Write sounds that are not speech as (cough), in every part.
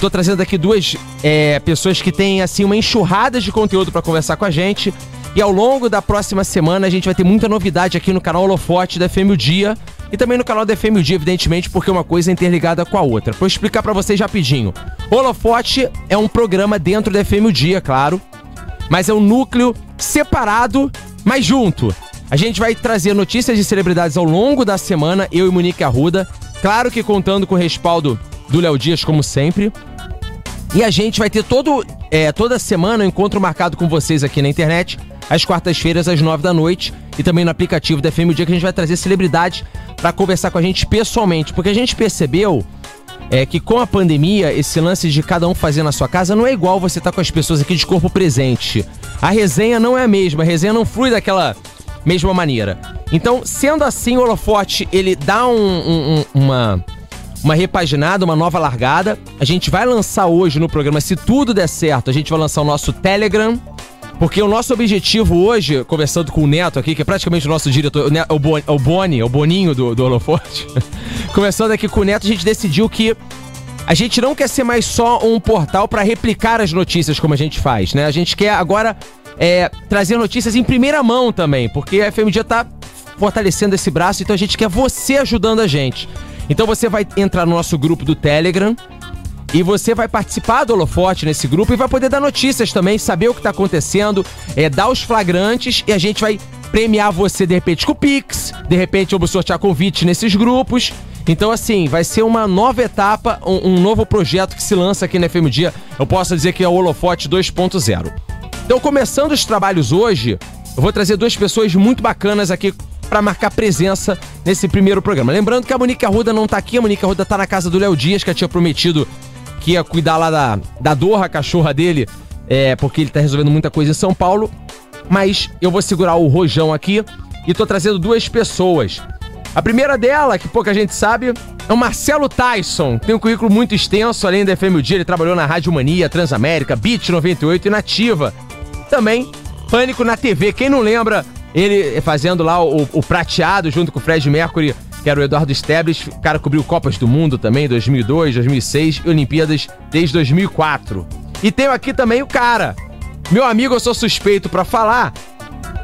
tô trazendo aqui duas é, pessoas que têm, assim, uma enxurrada de conteúdo para conversar com a gente. E ao longo da próxima semana a gente vai ter muita novidade aqui no canal Holofote da FM o Dia. E também no canal da FM o Dia, evidentemente, porque uma coisa é interligada com a outra. Vou explicar para vocês rapidinho. Holofote é um programa dentro da FM o Dia, claro. Mas é um núcleo separado, mas junto. A gente vai trazer notícias de celebridades ao longo da semana, eu e Monique Arruda. Claro que contando com o respaldo do Léo Dias, como sempre. E a gente vai ter todo, é, toda semana um encontro marcado com vocês aqui na internet, às quartas-feiras, às nove da noite, e também no aplicativo da FM o Dia, que a gente vai trazer celebridades para conversar com a gente pessoalmente. Porque a gente percebeu é que com a pandemia, esse lance de cada um fazer na sua casa não é igual você estar tá com as pessoas aqui de corpo presente. A resenha não é a mesma, a resenha não flui daquela mesma maneira. Então, sendo assim, o holofote ele dá um, um, uma uma repaginada, uma nova largada. A gente vai lançar hoje no programa, se tudo der certo, a gente vai lançar o nosso Telegram. Porque o nosso objetivo hoje, conversando com o Neto aqui, que é praticamente o nosso diretor, o, o Boni, o Boninho do, do Holoforte, (laughs) conversando aqui com o Neto, a gente decidiu que a gente não quer ser mais só um portal para replicar as notícias como a gente faz, né? A gente quer agora é, trazer notícias em primeira mão também, porque a FMG tá fortalecendo esse braço, então a gente quer você ajudando a gente. Então você vai entrar no nosso grupo do Telegram e você vai participar do holofote nesse grupo e vai poder dar notícias também, saber o que está acontecendo, é, dar os flagrantes e a gente vai premiar você de repente com o Pix, de repente vamos sortear convite nesses grupos. Então, assim, vai ser uma nova etapa, um, um, novo projeto que se lança aqui na FM Dia. Eu posso dizer que é o Holofote 2.0. Então, começando os trabalhos hoje, eu vou trazer duas pessoas muito bacanas aqui para marcar presença nesse primeiro programa. Lembrando que a Monique Arruda não tá aqui, a Monique Arruda tá na casa do Léo Dias, que tinha prometido que ia cuidar lá da, da Dorra, a cachorra dele, é, porque ele tá resolvendo muita coisa em São Paulo. Mas eu vou segurar o rojão aqui e tô trazendo duas pessoas. A primeira dela, que pouca gente sabe, é o Marcelo Tyson. Tem um currículo muito extenso, além da FM o Dia, ele trabalhou na Rádio Mania, Transamérica, Beat 98 e Nativa. Também Pânico na TV. Quem não lembra ele fazendo lá o, o prateado junto com o Fred Mercury, que era o Eduardo Stebles. O cara cobriu Copas do Mundo também, 2002, 2006 e Olimpíadas desde 2004. E tenho aqui também o cara. Meu amigo, eu sou suspeito para falar.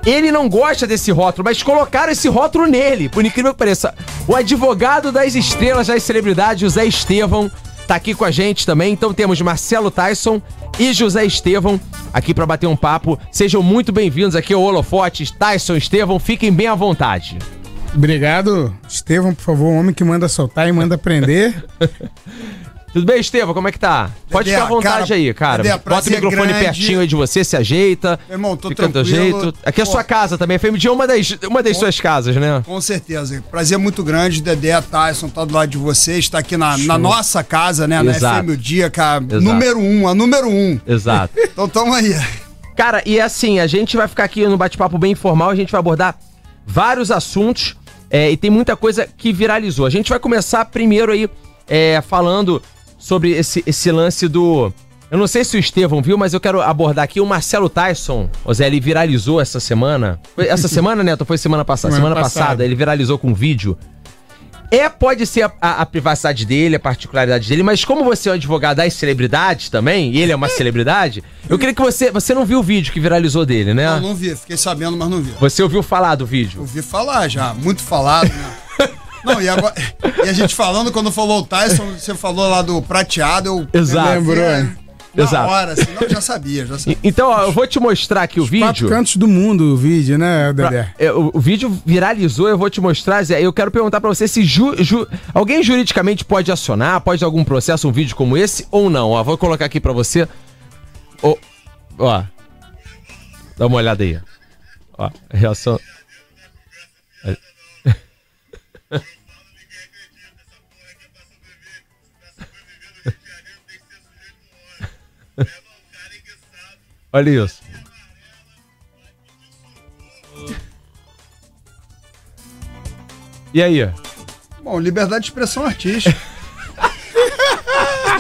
Ele não gosta desse rótulo, mas colocaram esse rótulo nele, por incrível que pareça. O advogado das estrelas, das celebridades, José Estevão, tá aqui com a gente também. Então temos Marcelo Tyson e José Estevão aqui para bater um papo. Sejam muito bem-vindos aqui ao Holofotes, Tyson Estevão, fiquem bem à vontade. Obrigado, Estevão, por favor, homem que manda soltar e manda prender. (laughs) Tudo bem, Estevam? Como é que tá? Pode ficar à vontade cara, aí, cara. Dedé, Bota o microfone grande. pertinho aí de você, se ajeita. Meu irmão, tô fica tranquilo. jeito. Aqui é a sua casa também. A FMD é uma das, uma das com, suas casas, né? Com certeza. Prazer muito grande. Dedé, Tyson, tá do lado de vocês. Está aqui na, na, nossa casa, né? Exato. Na Dia, cara. Exato. Número um, a número um. Exato. (laughs) então tamo aí. Cara, e assim, a gente vai ficar aqui no bate-papo bem informal. A gente vai abordar vários assuntos. É, e tem muita coisa que viralizou. A gente vai começar primeiro aí é, falando sobre esse, esse lance do. Eu não sei se o Estevão viu, mas eu quero abordar aqui o Marcelo Tyson. O Zé, ele viralizou essa semana. Essa semana, Neto? Foi semana passada? Semana, semana passada. passada, ele viralizou com um vídeo. É, pode ser a, a, a, privacidade dele, a particularidade dele, mas como você é um advogado das celebridades também, e ele é uma celebridade, eu queria que você. Você não viu o vídeo que viralizou dele, né? Não, não vi, fiquei sabendo, mas não vi. Você ouviu falar do vídeo? Ouvi falar já, muito falado, né? Não, e, agora, e a gente falando, quando falou o Tyson, você falou lá do prateado, eu Exato. lembro, é. Na Exato. hora, assim, eu já sabia, já sabia. Então, ó, eu vou te mostrar aqui Os o vídeo. Quatro cantos do mundo o vídeo, né, Dedé? É, o, o, vídeo viralizou, eu vou te mostrar, Zé. Eu quero perguntar para você se ju, ju, alguém juridicamente pode acionar, pode algum processo um vídeo como esse ou não. Ó, vou colocar aqui para você. Ó, ó, dá uma olhada aí. Ó, reação. Olha isso. E aí? Bom, liberdade de expressão artística. (laughs)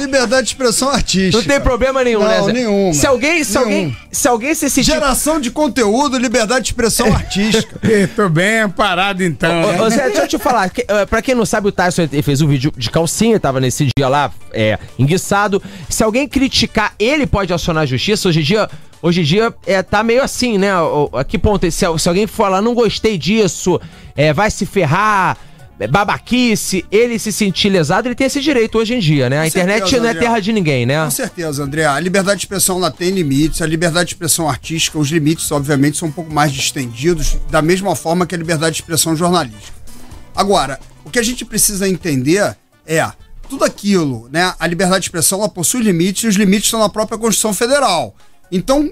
liberdade de expressão artística. Não tem problema nenhum, não, né? Zé? nenhum. Se alguém, se nenhum. alguém, se alguém se sentir... Geração de conteúdo, liberdade de expressão artística. (laughs) Tô bem parado então. Ô, né? ô, Zé, deixa eu te falar, que, uh, pra quem não sabe, o Tyson fez um vídeo de calcinha, tava nesse dia lá, é, enguiçado. Se alguém criticar, ele pode acionar a justiça. Hoje em dia, hoje em dia é, tá meio assim, né? A que ponto? Se, se alguém falar, não gostei disso, é, vai se ferrar, é, babaquice, ele se sentir lesado, ele tem esse direito hoje em dia, né? A Com internet certeza, não é André. terra de ninguém, né? Com certeza, André. A liberdade de expressão ela tem limites. A liberdade de expressão artística, os limites, obviamente, são um pouco mais distendidos, da mesma forma que a liberdade de expressão jornalística. Agora, o que a gente precisa entender é tudo aquilo, né? A liberdade de expressão ela possui limites e os limites estão na própria Constituição Federal. Então,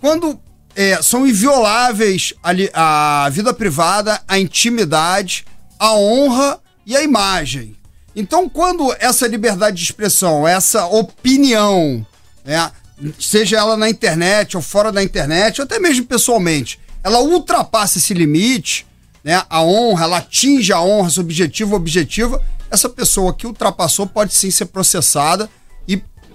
quando é, são invioláveis a, a vida privada, a intimidade, a honra e a imagem. Então, quando essa liberdade de expressão, essa opinião, né, seja ela na internet ou fora da internet, ou até mesmo pessoalmente, ela ultrapassa esse limite, né, a honra, ela atinge a honra subjetiva ou objetiva, essa pessoa que ultrapassou pode sim ser processada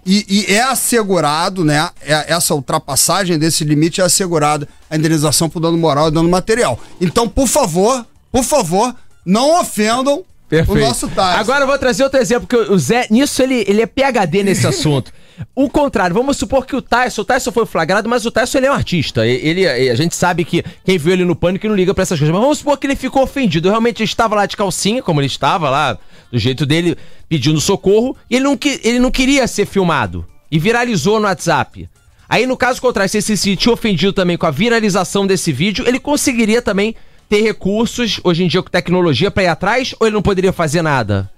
e, e, é assegurado, né, é- essa ultrapassagem desse limite é assegurada a indenização por dano moral e dano material. Então, por favor, por favor, não ofendam o nosso Tyson. Agora eu vou trazer outro exemplo, que o Zé, nisso ele, ele é PHD nesse (laughs) assunto. O contrário, vamos supor que o Tyson, o Tyson foi flagrado, mas o Tyson ele é um artista. E- Ele, a gente sabe que quem viu ele no pânico não liga pra essas coisas. Mas vamos supor que ele ficou ofendido. Realmente ele estava lá de calcinha, como ele estava lá, do jeito dele, pedindo socorro, e ele não, ele não queria ser filmado. E viralizou no WhatsApp. Aí, no caso contrário, se ele se sentiu ofendido também com a viralização desse vídeo, ele conseguiria também ter recursos, hoje em dia com tecnologia, pra ir atrás, ou ele não poderia fazer nada?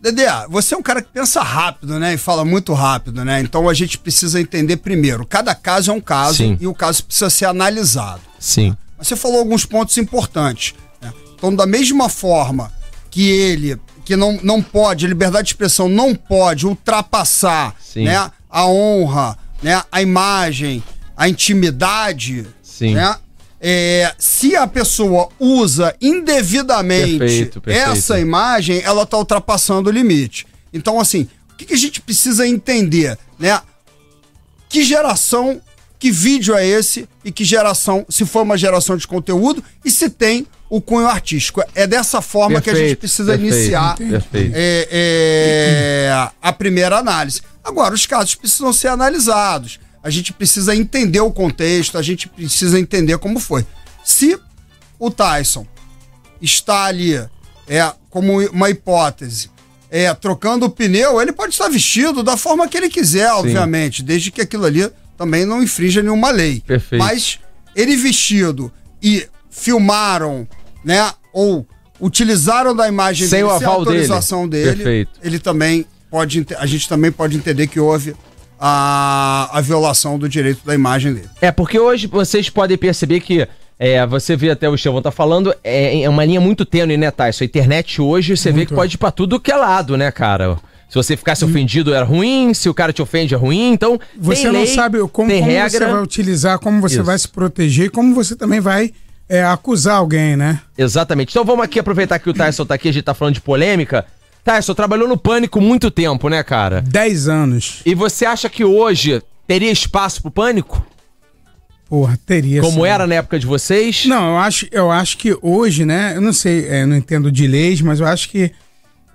Dedé, você é um cara que pensa rápido, né? E fala muito rápido, né? Então a gente precisa entender primeiro. Cada caso é um caso Sim. e o caso precisa ser analisado. Sim. Mas Você falou alguns pontos importantes. né? Então, da mesma forma que ele, que não, não pode, a liberdade de expressão não pode ultrapassar Sim. né, a honra, né, a imagem, a intimidade, Sim. né? É, se a pessoa usa indevidamente Perfeito, perfeito. essa imagem, ela está ultrapassando o limite. Então, assim, o que, que a gente precisa entender, né? que geração, que vídeo é esse e que geração, se for uma geração de conteúdo e se tem o cunho artístico. É dessa forma que a gente Perfeito, precisa perfeito, iniciar perfeito. é, é, a primeira análise. Agora, os casos precisam ser analisados. A gente precisa entender o contexto, a gente precisa entender como foi. Se o Tyson está ali, é, como uma hipótese, é, trocando o pneu, ele pode estar vestido da forma que ele quiser, obviamente, desde que aquilo ali também não infrinja nenhuma lei. Perfeito. Mas ele vestido e filmaram, né, ou utilizaram da imagem Sem o dele, sem aval dele. autorização dele, Perfeito. ele também pode, a gente também pode entender que houve a, a violação do direito da imagem dele. É, porque hoje vocês podem perceber que. É, você vê até o Estevão tá falando, é, é uma linha muito tênue, né, Tyson? A internet hoje você vê que pode ir pra tudo que é lado, né, cara? Se você ficasse ofendido era ruim, se o cara te ofende é ruim, então. Você não lei, sabe como, como regra. você vai utilizar, como você Isso. vai se proteger, como você também vai é, acusar alguém, né? Exatamente. Então vamos aqui aproveitar que o Tyson tá aqui, a gente tá falando de polêmica. Tyson trabalhou no pânico muito tempo, né, cara? 10 anos. E você acha que hoje teria espaço pro pânico? Porra, teria. Como sim. era na época de vocês? Não, eu acho, eu acho que hoje, né? Eu não sei, é, não entendo de leis, mas eu acho que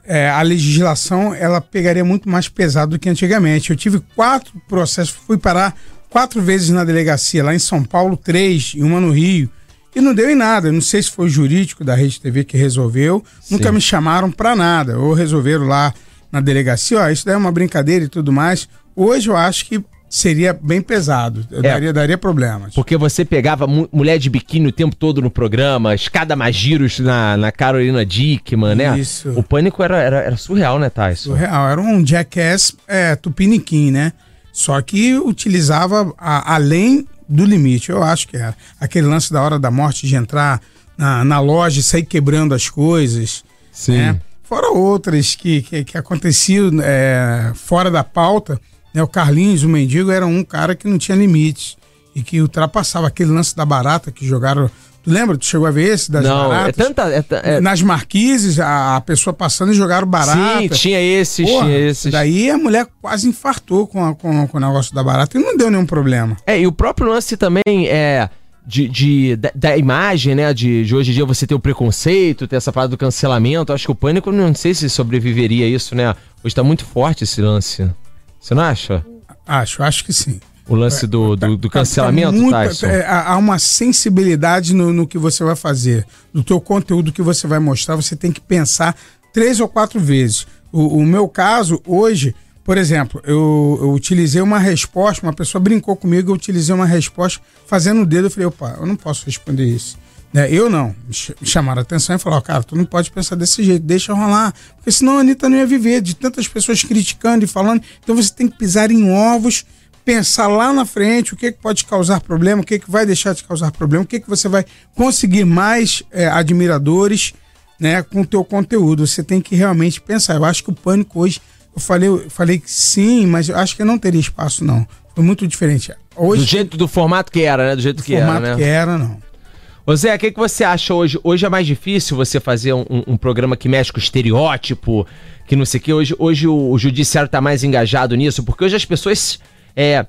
é, a legislação ela pegaria muito mais pesado do que antigamente. Eu tive quatro processos, fui parar quatro vezes na delegacia, lá em São Paulo, três e uma no Rio. E não deu em nada. Eu não sei se foi o jurídico da Rede TV que resolveu. Nunca me chamaram pra nada. Ou resolveram lá na delegacia, ó, isso daí é uma brincadeira e tudo mais. Hoje eu acho que seria bem pesado. Eu É. Daria, daria problemas. Porque você pegava mu- mulher de biquíni o tempo todo no programa, escada mais giros na, na Carolina Dickman, né? Isso. O pânico era, era, era surreal, né, Tyson? Surreal. Era um jackass é, tupiniquim, né? Só que utilizava a- além do limite, eu acho que era. Aquele lance da hora da morte de entrar na, na loja e sair quebrando as coisas. Sim. né? Fora outras que, que, que aconteciam é, fora da pauta. Né? O Carlinhos, o mendigo, era um cara que não tinha limites e que ultrapassava aquele lance da barata que jogaram Tu lembra? Tu chegou a ver esse das Não, baratas? é tanta. É, é- Nas marquises, a, a pessoa passando e jogaram barata. sim, tinha esses, Porra, tinha esses. Daí a mulher quase infartou com, a- com, com o negócio da barata e não deu nenhum problema. É, e o próprio lance também é. De, de- da, da imagem, né? De, de hoje em dia você ter o preconceito, ter essa parada do cancelamento. Acho que o pânico, não sei se sobreviveria a isso, né? Hoje tá muito forte esse lance. Você não acha? Acho, acho que sim. O lance do, do, do Tá- cancelamento, tá muita- Tyson? é, há uma sensibilidade no, no que você vai fazer, do teu conteúdo que você vai mostrar, você tem que pensar três ou quatro vezes. O, o meu caso, hoje, por exemplo, eu, eu utilizei uma resposta, uma pessoa brincou comigo, eu utilizei uma resposta fazendo o dedo, eu falei, opa, eu não posso responder isso. Né? Eu não. Me chamaram a atenção e falaram, cara, tu não pode pensar desse jeito, deixa rolar. Porque senão a Anitta não ia viver, de tantas pessoas criticando e falando. Então você tem que pisar em ovos, pensar lá na frente o que, que pode causar problema, o que, que vai deixar de causar problema, o que, que você vai conseguir mais é, admiradores né, com o teu conteúdo. Você tem que realmente pensar. Eu acho que o pânico hoje, eu falei, eu falei que sim, mas eu acho que não teria espaço, não. Foi muito diferente. Hoje, Do jeito do formato que era, né? Do jeito o que era, formato né? que era, não. Ô Zé, o que, que você acha hoje? Hoje é mais difícil você fazer um, um- um programa que mexe com estereótipo, que não sei o que. Hoje, hoje o, o judiciário tá mais engajado nisso, porque hoje as pessoas. É,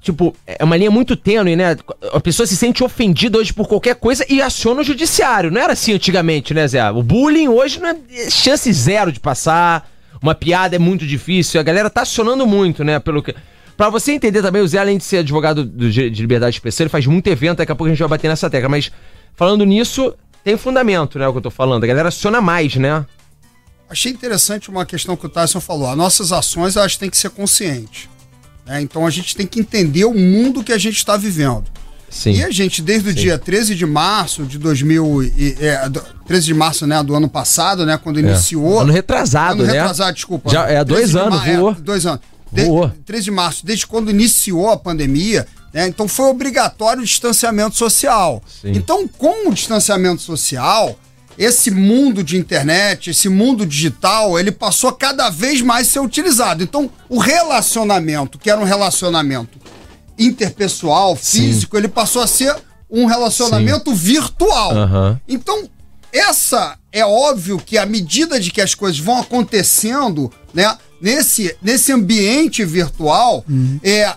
tipo, é uma linha muito tênue, né? A pessoa se sente ofendida hoje por qualquer coisa e aciona o judiciário. Não era assim antigamente, né, Zé? O bullying hoje não é chance zero de passar. Uma piada é muito difícil. A galera tá acionando muito, né? Pelo que. Pra você entender também, o Zé, além de ser advogado de liberdade especial, ele faz muito evento, daqui a pouco a gente vai bater nessa tecla. Mas falando nisso, tem fundamento, né? O que eu tô falando. A galera aciona mais, né? Achei interessante uma questão que o Tyson falou. As nossas ações elas têm que ser conscientes. Né? Então a gente tem que entender o mundo que a gente está vivendo. Sim. E a gente, desde o dia 13 de março de 2000, e, é, do- 13 de março né, do ano passado, né, quando iniciou. Ano retrasado, ano né? retrasado, desculpa. Já é 13 dois anos, é, voou. dois anos. De, Voou. 13 de março, desde quando iniciou a pandemia, né, então foi obrigatório o distanciamento social. Sim. Então, com o distanciamento social, esse mundo de internet, esse mundo digital, ele passou a cada vez mais ser utilizado. Então, o relacionamento, que era um relacionamento interpessoal, físico, ele passou a ser um relacionamento virtual. Aham. Então, essa é óbvio que à medida de que as coisas vão acontecendo, né, nesse, nesse ambiente virtual, é,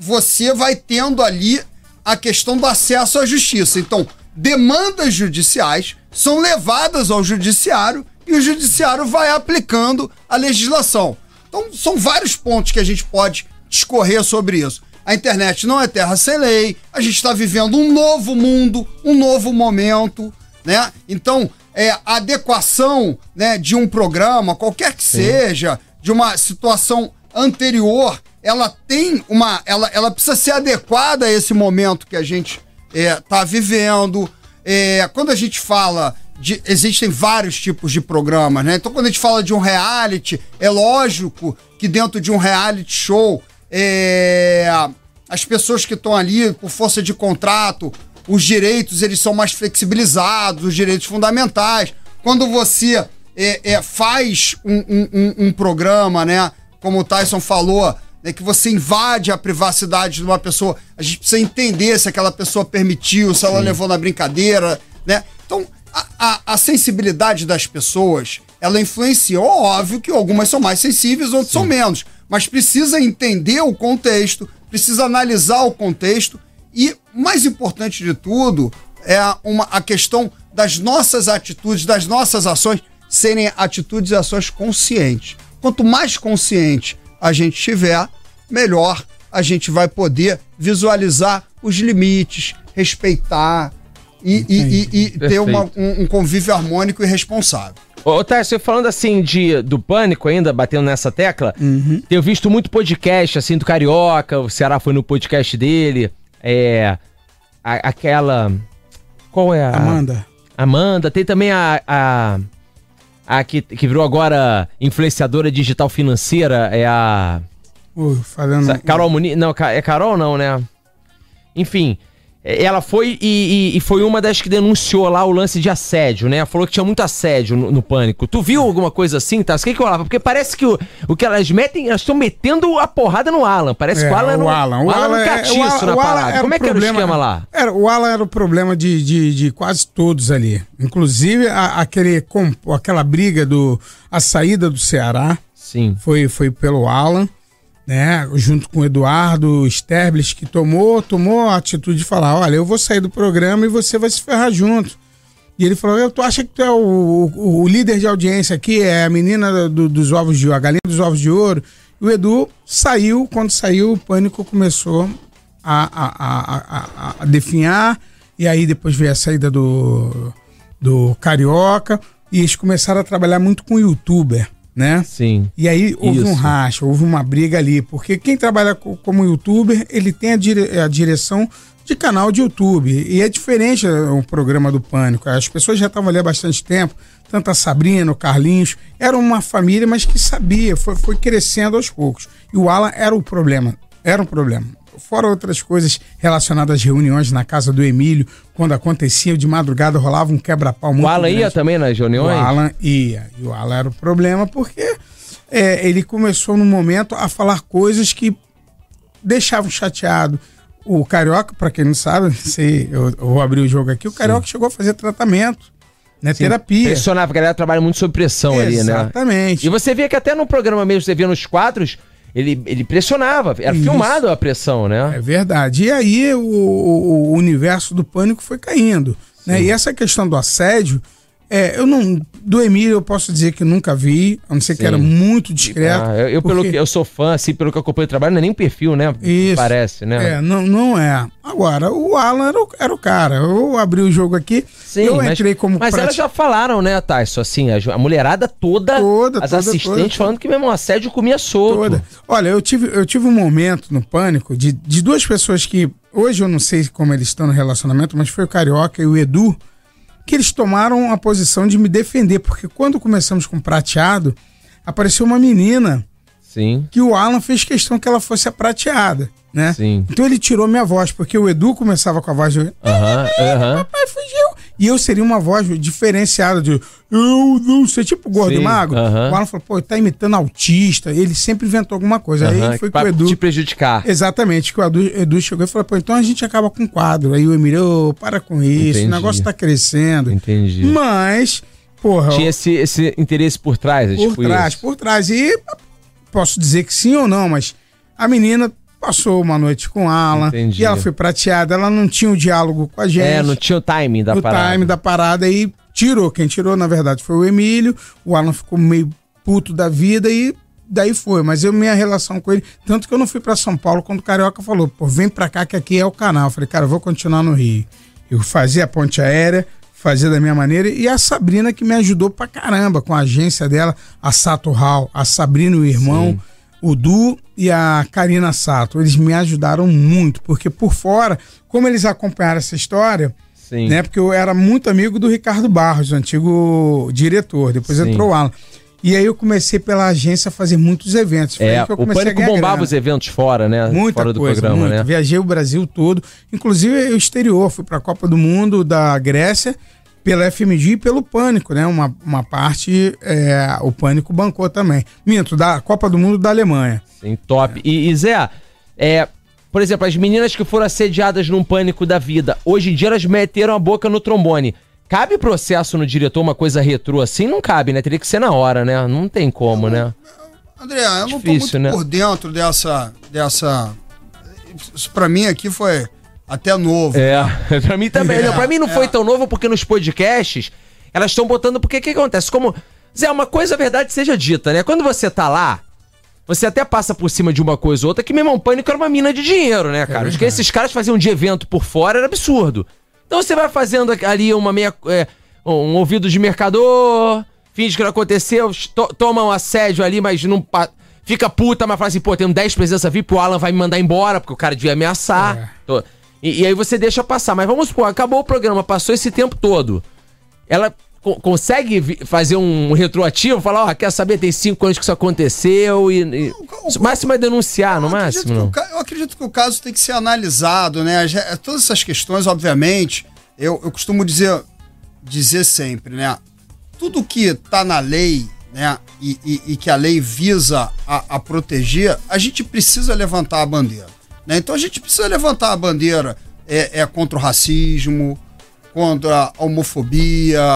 você vai tendo ali a questão do acesso à justiça. Então, demandas judiciais são levadas ao judiciário e o judiciário vai aplicando a legislação. Então, são vários pontos que a gente pode discorrer sobre isso. A internet não é terra sem lei, a gente está vivendo um novo mundo, um novo momento, né? Então, é, a adequação né, de um programa, qualquer que seja, de uma situação anterior, ela tem uma. Ela, ela precisa ser adequada a esse momento que a gente está vivendo. É, quando a gente fala de. Existem vários tipos de programas, né? Então, quando a gente fala de um reality, é lógico que dentro de um reality show, é, as pessoas que estão ali por força de contrato, os direitos eles são mais flexibilizados, os direitos fundamentais. Quando você é, é, faz um, um- um- programa, né? Como o Tyson falou, né, que você invade a privacidade de uma pessoa, a gente precisa entender se aquela pessoa permitiu, se ela levou na brincadeira, né? Então, a, a- a sensibilidade das pessoas, ela influenciou, óbvio que algumas são mais sensíveis, outras são menos, mas precisa entender o contexto, precisa analisar o contexto e, mais importante de tudo, é uma, a questão das nossas atitudes, das nossas ações serem atitudes e ações conscientes. Quanto mais consciente a gente tiver, melhor a gente vai poder visualizar os limites, respeitar e, e- e- e ter uma- um, um convívio harmônico e responsável. Ô, ô Tarso, falando assim de, do pânico ainda, batendo nessa tecla, tenho visto muito podcast, assim, do Carioca, o Ceará foi no podcast dele, é... a- aquela... Qual é a... Amanda. Amanda, tem também a... a a que, que virou agora influenciadora digital financeira, é a... Ui, falando. Carol Muniz. Não, é Carol não, né? Enfim. Ela foi e, e- e foi uma das que denunciou lá o lance de assédio, né? Falou que tinha muito assédio no, no pânico. Tu viu alguma coisa assim, tá? O que que rolava? Porque parece que o, o que elas metem, elas estão metendo a porrada no Alan. Parece que o Alan É, o Alan, o Alan, é- não catiço o Alan- na Alan parada. Como é que era o esquema lá? Era, o Alan era o problema de, de, de quase todos ali. Inclusive, a- aquele, com- aquela briga do. A saída do Ceará Sim. foi, foi pelo Alan, né? Junto com o Eduardo Sterblis, que tomou, tomou a atitude de falar: olha, eu vou sair do programa e você vai se ferrar junto. E ele falou: eu, tu acha que tu é o, o- o líder de audiência aqui, é a menina do- dos ovos de ouro, a galinha dos ovos de ouro. E o Edu saiu, quando saiu, o pânico começou a, a, a, a, a definhar, e aí depois veio a saída do, do Carioca, e eles começaram a trabalhar muito com youtuber, né? Sim. E aí houve um Isso. racha, houve uma briga ali, porque quem trabalha co- como youtuber, ele tem a, dire- a direção de canal de YouTube. E é diferente eh, o programa do Pânico. As pessoas já estavam ali há bastante tempo, tanto a Sabrina, o Carlinhos, era uma família, mas que sabia, foi, foi crescendo aos poucos. E o Alan era o problema, era um problema. Fora outras coisas relacionadas às reuniões na casa do Emílio, quando acontecia de madrugada, rolava um quebra-pau muito O Alan ia grande. também nas O reuniões? Alan ia. E o Alan era o problema porque é, ele começou no momento a falar coisas que deixavam chateado. O Carioca, para quem não sabe, sei, eu, eu vou abrir o jogo aqui, o Carioca chegou a fazer tratamento, né? Sim. Terapia. Pressionava, a galera trabalha muito sob pressão ali, né? Exatamente. E você vê que até no programa mesmo, você via nos quadros, ele, ele pressionava. Era Isso. filmado a pressão, né? É verdade. E aí o, o- universo do pânico foi caindo. Né? E essa questão do assédio, é, eu não. Do Emílio eu posso dizer que nunca vi, a não ser que Sim. era muito discreto. Ah, eu, eu pelo porque- que eu sou fã, assim, pelo que eu acompanho o trabalho, não é nem perfil, né? Isso. Parece, né? É, não, não é. Agora, o Alan era o, era o cara. Eu abri o jogo aqui, Sim, eu mas, entrei como mas prati- elas já falaram, né, Tyson? Assim, a, a mulherada toda, Toda, as toda, assistentes toda, falando que mesmo o assédio comia solto. toda. Olha, eu tive, eu tive um momento no pânico de, de duas pessoas que hoje eu não sei como eles estão no relacionamento, mas foi o Carioca e o Edu, que eles tomaram a posição de me defender, porque quando começamos com prateado, apareceu uma menina Sim, que o Alan fez questão que ela fosse a prateada, né? sim. Então ele tirou minha voz, porque o Edu começava com a voz Aham, aham. papai fugiu. E eu seria uma voz diferenciada de eu não sei, tipo gordo Sim, e magro. aham. O Alan falou, pô, tá imitando autista. Ele sempre inventou alguma coisa. aham, Aí foi com o Edu. te prejudicar. Exatamente, que o Edu, Edu chegou e falou, pô, então a gente acaba com um quadro. Aí o Emílio, ô, para com isso, Entendi. o negócio tá crescendo. Entendi. Mas, porra, Tinha esse, esse interesse por trás, é por tipo trás, isso. por trás. E posso dizer que sim ou não, mas a menina passou uma noite com o Alan Entendi. e ela foi prateada, ela não tinha o diálogo com a gente É, não tinha o timing da o parada. time da parada e tirou. Quem tirou, na verdade, foi o Emílio. O Alan ficou meio puto da vida e daí foi. Mas eu, minha relação com ele. Tanto que eu não fui pra São Paulo quando o Carioca falou: pô, vem pra cá que aqui é o canal. Eu falei, cara, eu vou continuar no Rio. Eu fazia a ponte aérea, fazia da minha maneira. E a Sabrina que me ajudou pra caramba com a agência dela, a Sato Hall, a Sabrina e o irmão. O Du e a Karina Sato, eles me ajudaram muito, porque por fora, como eles acompanharam essa história, Sim. né? Porque eu era muito amigo do Ricardo Barros, o antigo diretor. Depois Sim. entrou o Alan. E aí eu comecei pela agência a fazer muitos eventos. Foi É, aí que eu o comecei a Pânico bombava grana. os eventos fora, né? Muita fora do coisa, programa, muito. né? Viajei o Brasil todo, inclusive o exterior. Fui para a Copa do Mundo da Grécia pela FMG e pelo Pânico, né? Uma, uma parte é, o Pânico bancou também. Minto, da Copa do Mundo da Alemanha. Sim, top. E, e Zé, é, por exemplo, as meninas que foram assediadas num pânico da vida, hoje em dia elas meteram a boca no trombone. Cabe processo no diretor uma coisa retrô assim? Não cabe, né? Teria que ser na hora, né? Não tem como, né? André, eu não tô Difícil, muito né? por dentro dessa. dessa... Isso pra mim aqui foi até novo. É, (laughs) pra mim também. É, não, pra mim não é. foi tão novo porque nos podcasts elas estão botando. Porque o que acontece? Como. Zé, uma coisa a verdade seja dita, né? Quando você tá lá, você até passa por cima de uma coisa ou outra, que mesmo um pânico era uma mina de dinheiro, né, cara? Os que esses caras faziam de evento por fora era absurdo. Então você vai fazendo ali uma meia. é, um ouvido de mercador, finge que não aconteceu, to toma um assédio ali, mas não. Fica puta, mas fala assim, pô, tem 10 presença VIP, o Alan vai me mandar embora, porque o cara devia ameaçar. É. Tô- E, e aí você deixa passar. Mas vamos supor, acabou o programa, passou esse tempo todo. Ela co- consegue fazer um retroativo? Falar, ó, quer saber, tem cinco anos que isso aconteceu e. e... o- O máximo é denunciar, no máximo? Não. ca- eu acredito que o caso tem que ser analisado, né? Todas essas questões, obviamente, eu, eu costumo dizer, dizer sempre, né? Tudo que está na lei, né? E, e- e que a lei visa a, a proteger, a gente precisa levantar a bandeira. Né? Então a gente precisa levantar a bandeira é, é contra o racismo, contra a homofobia,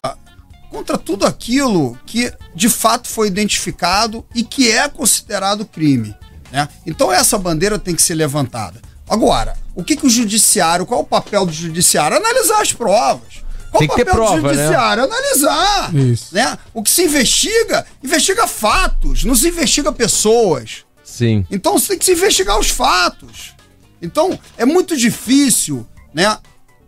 contra tudo aquilo que de fato foi identificado e que é considerado crime. Né? Então essa bandeira tem que ser levantada. Agora, o que, que o judiciário, qual é o papel do judiciário? Analisar as provas. Qual Tem que o ter papel prova, do né? judiciário? Analisar. Isso. Né? O que se investiga, investiga fatos, não se investiga pessoas. Sim. Então você tem que se investigar os fatos. Então é muito difícil, né?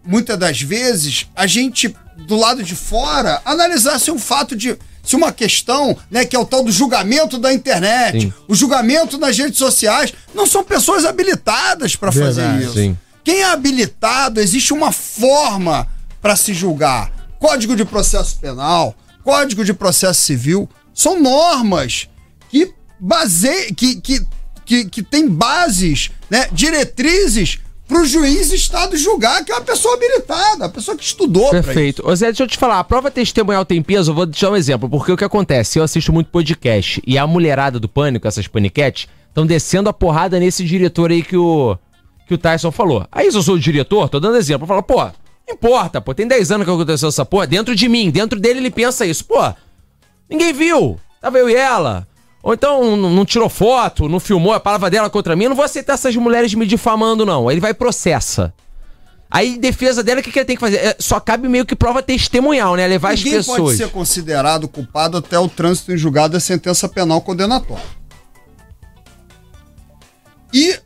Muitas das vezes a gente do lado de fora analisar se um fato de se uma questão, né, que é o tal do julgamento da internet, Sim. o julgamento nas redes sociais, não são pessoas habilitadas para fazer isso. sim. Quem é habilitado, existe uma forma para se julgar. Código de processo penal, Código de processo civil, são normas que base... que, que, que, que tem bases, né, diretrizes para o juiz Estado julgar, que é uma pessoa habilitada, uma pessoa que estudou Perfeito. Ô Zé, deixa eu te falar, a prova testemunhal tem peso, eu vou te dar um exemplo, porque o que acontece? Eu assisto muito podcast e a mulherada do Pânico, essas paniquetes, estão descendo a porrada nesse diretor aí que o, que o Tyson falou. Aí se eu sou o diretor, tô dando exemplo, eu falo, pô, não importa, pô, tem 10 anos que aconteceu essa porra, dentro de mim, dentro dele ele pensa isso, pô, ninguém viu, tava eu e ela. Ou então não, tirou foto, não filmou a palavra dela contra mim, eu não vou aceitar essas mulheres me difamando, não. Aí ele vai e processa. Aí, em defesa dela, o que, que ele tem que fazer? É, só cabe meio que prova testemunhal, né? Levar Ninguém as pessoas. pode ser considerado culpado até o trânsito em julgado da sentença penal condenatória. E,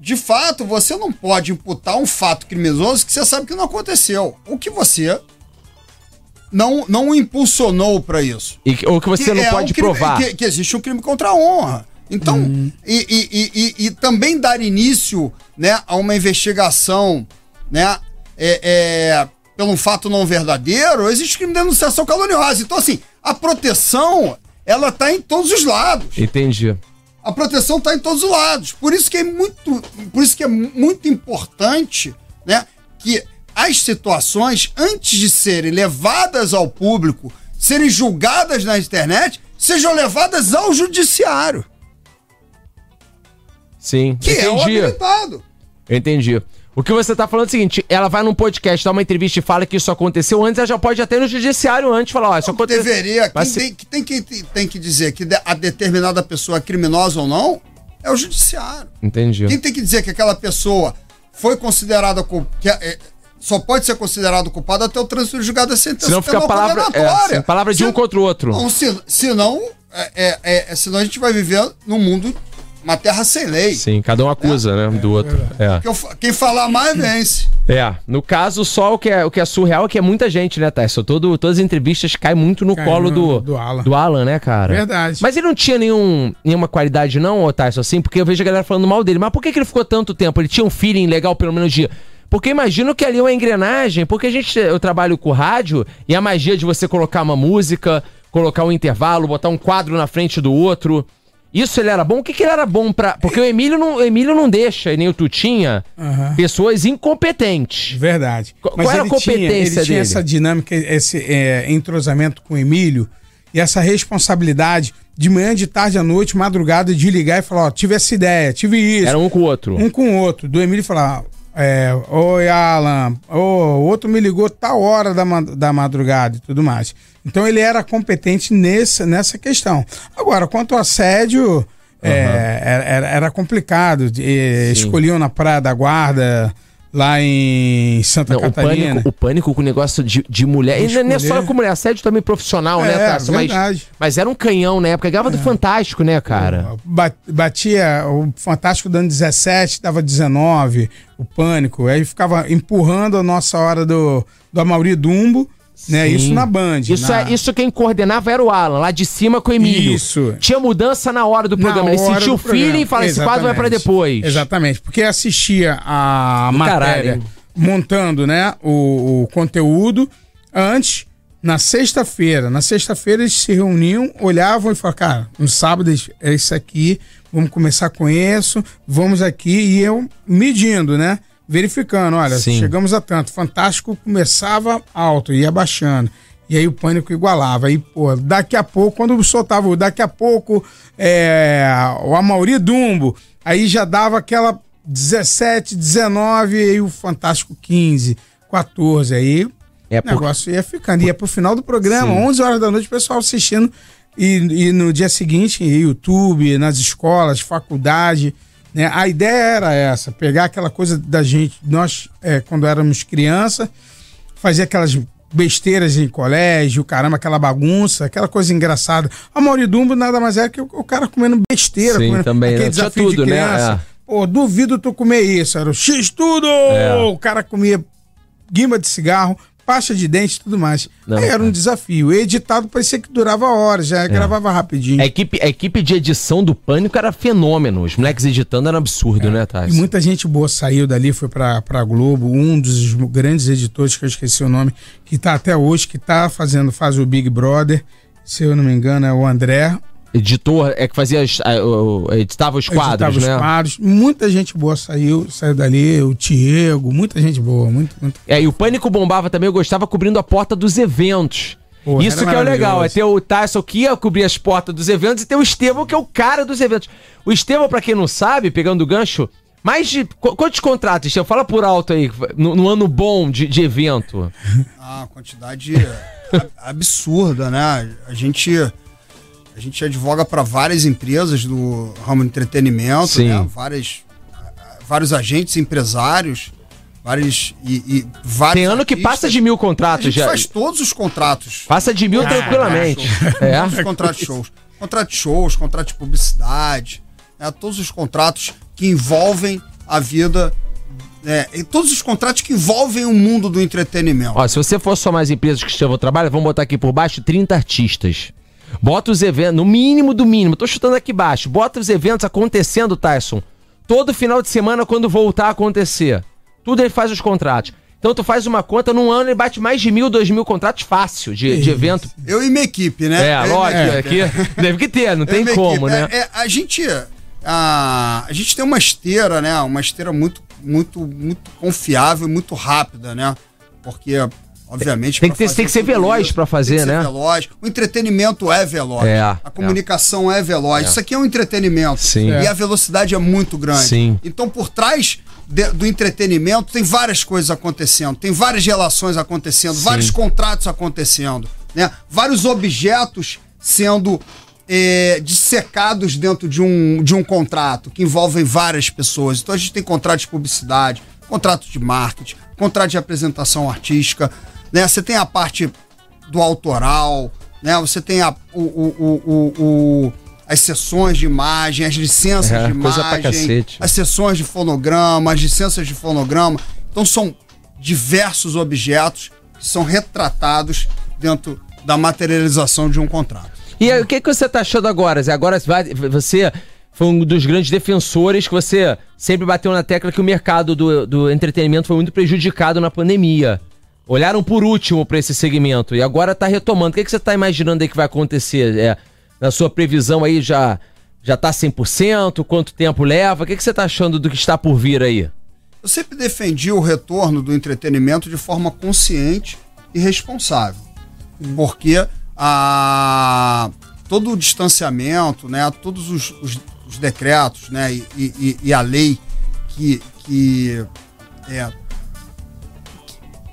de fato, você não pode imputar um fato criminoso que você sabe que não aconteceu. O que você não, não impulsionou para isso. E ou que você Que não é pode um crime- provar. Que, que existe um crime contra a honra. Então, e, e- e- e- também dar início né, a uma investigação né, é, é, pelo fato não verdadeiro, existe crime de denunciação caluniosa. Então, assim, a proteção, ela está em todos os lados. Entendi. A proteção está em todos os lados. Por isso que é muito, por isso que é muito importante, né, que as situações antes de serem levadas ao público, serem julgadas na internet, sejam levadas ao judiciário, Sim. que é o entendi. habilitado. Eu entendi. O que você tá falando é o seguinte: ela vai num podcast, dá uma entrevista e fala que isso aconteceu antes, ela já pode até no judiciário antes falar, ó, isso aconteceu. Deveria, quem, Mas tem, que tem, que tem que dizer que a determinada pessoa é criminosa ou não, é o judiciário. Entendi. Quem tem que dizer que aquela pessoa foi considerada que é- é, só pode ser considerado culpado até o trânsito de julgado da sentença Senão fica a palavra, é, palavra de Se- um contra o outro. Não, se, senão, é, é, é, senão a gente vai viver num mundo, uma terra sem lei. Sim, cada um acusa, né, do outro. É. Que eu fa- quem falar mais vence. É, no caso, só o que é, o que é surreal é que é muita gente, né, Tyson? Todo, todas as entrevistas caem muito no Cai colo no- do, do Alan. do Alan, né, cara? Verdade. Mas ele não tinha nenhum, nenhuma qualidade, não, ô Tyson, assim? Porque eu vejo a galera falando mal dele. Mas por que, que ele ficou tanto tempo? Ele tinha um feeling legal, pelo menos, de. Porque imagino que ali é uma engrenagem, porque a gente, eu trabalho com rádio e a magia de você colocar uma música, colocar um intervalo, botar um quadro na frente do outro. Isso ele era bom? O que, que ele era bom pra. Porque o Emílio não, o Emílio não deixa, e nem o Tutinha, Aham. pessoas incompetentes. Verdade. Qual- qual era a ele tinha- competência ele tinha dele? essa dinâmica, esse é, entrosamento com o Emílio e essa responsabilidade de manhã, de tarde à noite, madrugada, de ligar e falar: Ó, tive essa ideia, tive isso. Era um com o outro. um com o outro. Do Emílio falar: é, Oi, Alan, o outro me ligou tal hora da, da madrugada e tudo mais. Então ele era competente nessa, nessa questão. Agora, quanto ao assédio. é, era, era- complicado. Sim. Escolhiam na Praia da Guarda, lá em Santa Não, o Catarina. pânico, o pânico com o negócio de, de mulher. E não é só com mulher, assédio também profissional, né, É, Tasso? Mas, verdade. mas era um canhão na época. Ganhava do Fantástico, né, cara? Ba- Batia o Fantástico dando 17, dava 19, o pânico. Aí ficava empurrando a nossa hora do, do Amaury Dumbo, né? Sim. Isso na Band. Isso, na- é, isso quem coordenava era o Alan, lá de cima com o Emílio. Isso. Tinha mudança na hora do programa. Ele do o feeling e fala: esse quadro vai pra depois. Exatamente, porque assistia a matéria caralho, montando né, o, o conteúdo antes, Na sexta-feira, na sexta-feira eles se reuniam, olhavam e falavam, cara, no sábado é isso aqui, vamos começar com isso, vamos aqui, e eu medindo, né? Verificando, olha, Sim. chegamos a tanto. Fantástico começava alto, ia baixando. E aí o pânico igualava. Aí, pô, daqui a pouco, quando soltava o daqui a pouco, é, o Amauri Dumbo, aí já dava aquela 17, 19, e aí o Fantástico 15, 14. Aí É o por- negócio ia ficando. Ia pro final do programa, Sim. 11 horas da noite, o pessoal assistindo. E, e no dia seguinte, YouTube, nas escolas, faculdade. Né? A ideia era essa: pegar aquela coisa da gente, nós, é, quando éramos criança, fazer aquelas besteiras em colégio, caramba, aquela bagunça, aquela coisa engraçada. A Mauridumbo nada mais é que o, o cara comendo besteira, Sim, comendo também, aquele né? Tinha desafio tudo, de né? criança. É. Pô, duvido tu comer isso. Era o X tudo! É. O cara comia guimba de cigarro, pasta de dente e tudo mais. Não, Aí era um é. desafio. E editado parecia que durava horas, já gravava rapidinho. A equipe, a equipe de edição do Pânico era fenômeno. Os moleques editando era absurdo, né, E Thais? muita gente boa saiu dali, foi pra, pra Globo. Um dos grandes editores, que eu esqueci o nome, que tá até hoje, que tá fazendo, faz o Big Brother. Se eu não me engano, é o André. Editor é que fazia. editava os quadros, editava os né? quadros. Muita gente boa saiu, saiu dali. O Diego, muita gente boa. Muito, muito. É, e o Pânico bombava também, eu gostava cobrindo a porta dos eventos. Pô, Isso que é o legal, é ter o Tyson que ia cobrir as portas dos eventos e ter o Estevão que é o cara dos eventos. O Estevão, pra quem não sabe, pegando o gancho, mais de. qu- Quantos contratos, Estevão? Fala por alto aí, no, no ano bom de, de evento. (laughs) Ah, quantidade ab- absurda, né? A gente a gente advoga para várias empresas do ramo de entretenimento, né? Várias vários agentes empresários, vários e, e vários Tem ano que artistas. passa de mil A contratos gente já. faz todos os contratos. Passa de mil tranquilamente. É. Todos os contratos de shows. Contrato de shows, contrato de publicidade, né? todos os contratos que envolvem a vida. É, e todos os contratos que envolvem o mundo do entretenimento. Ó, se você for só mais empresas que Estevão trabalha, vamos botar aqui por baixo 30 artistas. Bota os eventos, no mínimo do mínimo, tô chutando aqui baixo. Bota os eventos acontecendo, Tyson. Todo final de semana, quando voltar a acontecer. Tudo ele faz os contratos. Então tu faz uma conta, num ano ele bate mais de mil, dois mil contratos fácil de, de evento. Eu e minha equipe, né? É, Eu e lógico, equipe. aqui deve que ter, não Eu e tem como, equipe. né? É, é, a gente. A, a gente tem uma esteira, né? Uma esteira muito, muito, muito confiável e muito rápida, né? Porque, obviamente. Tem que ter- tem que ser veloz pra fazer, tem que ser né? veloz. O entretenimento é veloz. É, a é. comunicação é, veloz. Isso aqui é um entretenimento. Sim. E É. a velocidade é muito grande. Sim. Então, por trás de- do entretenimento, tem várias coisas acontecendo, tem várias relações acontecendo, vários contratos acontecendo, né? Vários objetos sendo é, dissecados dentro de um, de um contrato que envolvem várias pessoas. Então a gente tem contrato de publicidade, contrato de marketing, contrato de apresentação artística, né? Você tem a parte do autoral, né? Você tem a, o, o, o, o- as sessões de imagem, as licenças É, de imagem, as sessões de fonograma, as licenças de fonograma. Então são diversos objetos que são retratados dentro da materialização de um contrato. E aí, o que, que você tá achando agora, Zé? Agora você foi um dos grandes defensores que você sempre bateu na tecla que o mercado do, do entretenimento foi muito prejudicado na pandemia. Olharam por último pra esse segmento e agora tá retomando. O que, que você tá imaginando aí que vai acontecer? É, na sua previsão aí já, já tá 100%? Quanto tempo leva? O que, que você tá achando do que está por vir aí? Eu sempre defendi o retorno do entretenimento de forma consciente e responsável. Porque a, todo o distanciamento, né, todos os, os- os decretos né, e, e- e a lei que, que, é,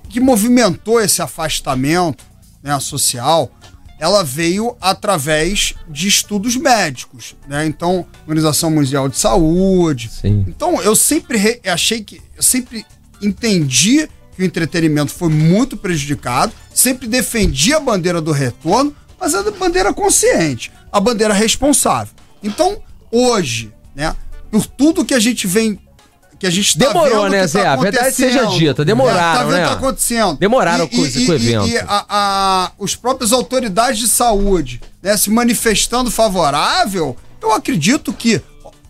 que movimentou esse afastamento né, social, ela veio através de estudos médicos. Né? Então, Organização Mundial de Saúde, Sim. então, eu sempre re- achei que. Eu sempre entendi que o entretenimento foi muito prejudicado, sempre defendi a bandeira do retorno, mas a bandeira consciente, a bandeira responsável. Então, hoje, né, por tudo que a gente vem. Que a gente tá Demorou, vendo né, que Zé? A verdade seja dita, demoraram, tá vendo né? que tá acontecendo. Demoraram com esse- com o evento. E, a, a- os próprios autoridades de saúde né, se manifestando favorável, eu acredito que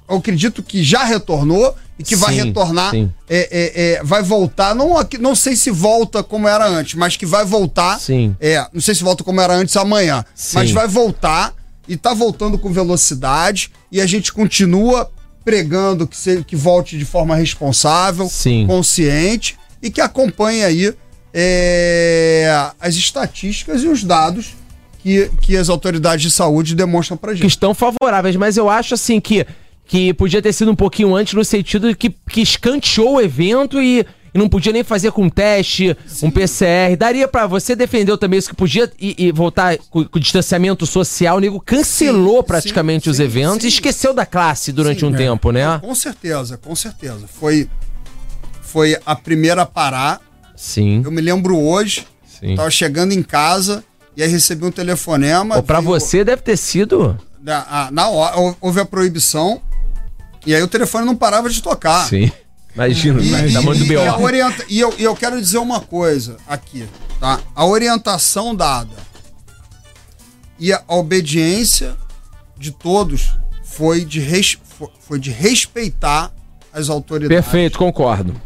eu acredito que já retornou e que vai Sim, retornar, sim. é, é, é, vai voltar, não, não sei se volta como era antes, mas que vai voltar. Sim. É, não sei se volta como era antes amanhã, Sim. mas vai voltar e tá voltando com velocidade e a gente continua pregando que, se, que volte de forma responsável, Sim. consciente e que acompanhe aí é, as estatísticas e os dados que, que as autoridades de saúde demonstram pra que gente. estão favoráveis, mas eu acho assim que, que podia ter sido um pouquinho antes no sentido de que, que escanteou o evento e, e não podia nem fazer com teste, um PCR. Daria pra você defendeu também isso que podia e, e voltar com, com distanciamento social. O nego cancelou Sim, praticamente sim, os sim, eventos sim. e esqueceu da classe durante Sim, um é. tempo, né? Com certeza, com certeza. Foi, foi a primeira a parar. Sim, Eu me lembro hoje, sim. tava chegando em casa e aí recebi um telefonema. Veio- você deve ter sido. Na, na hora, hou- houve a proibição e aí o telefone não parava de tocar. Sim. Imagina, E, da mão do e- e B.O. orienta- e eu, eu quero dizer uma coisa aqui, tá? A orientação dada e a obediência de todos foi de, res- fo- foi de respeitar as autoridades. Perfeito, concordo.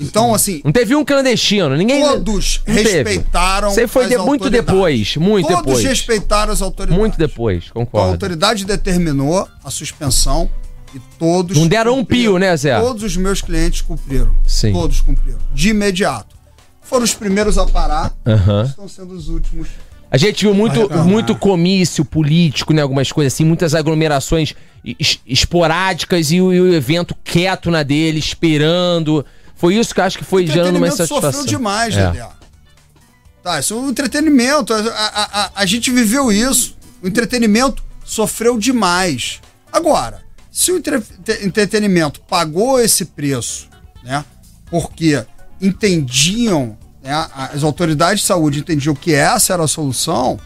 Então, assim, Não teve um clandestino, ninguém. todos respeitaram aí foi de- muito depois, muito todos depois. respeitaram as autoridades. Muito depois, Então, a concordo. autoridade determinou a suspensão e todos. Não deram um pio, né, Zé? Todos os meus clientes cumpriram. Sim. Todos cumpriram. De imediato. Foram os primeiros a parar, Aham. estão sendo os últimos. A gente viu muito, muito comício político, né? Algumas coisas assim, muitas aglomerações es- esporádicas e o, e o evento quieto na dele, esperando. Foi isso que eu acho que foi gerando uma insatisfação. sofreu demais, É. Tá, isso é um entretenimento. A, a- a- a gente viveu isso. O entretenimento sofreu demais. Agora, se o entre- te- entretenimento pagou esse preço, né? Porque entendiam, né, as autoridades de saúde entendiam que essa era a solução,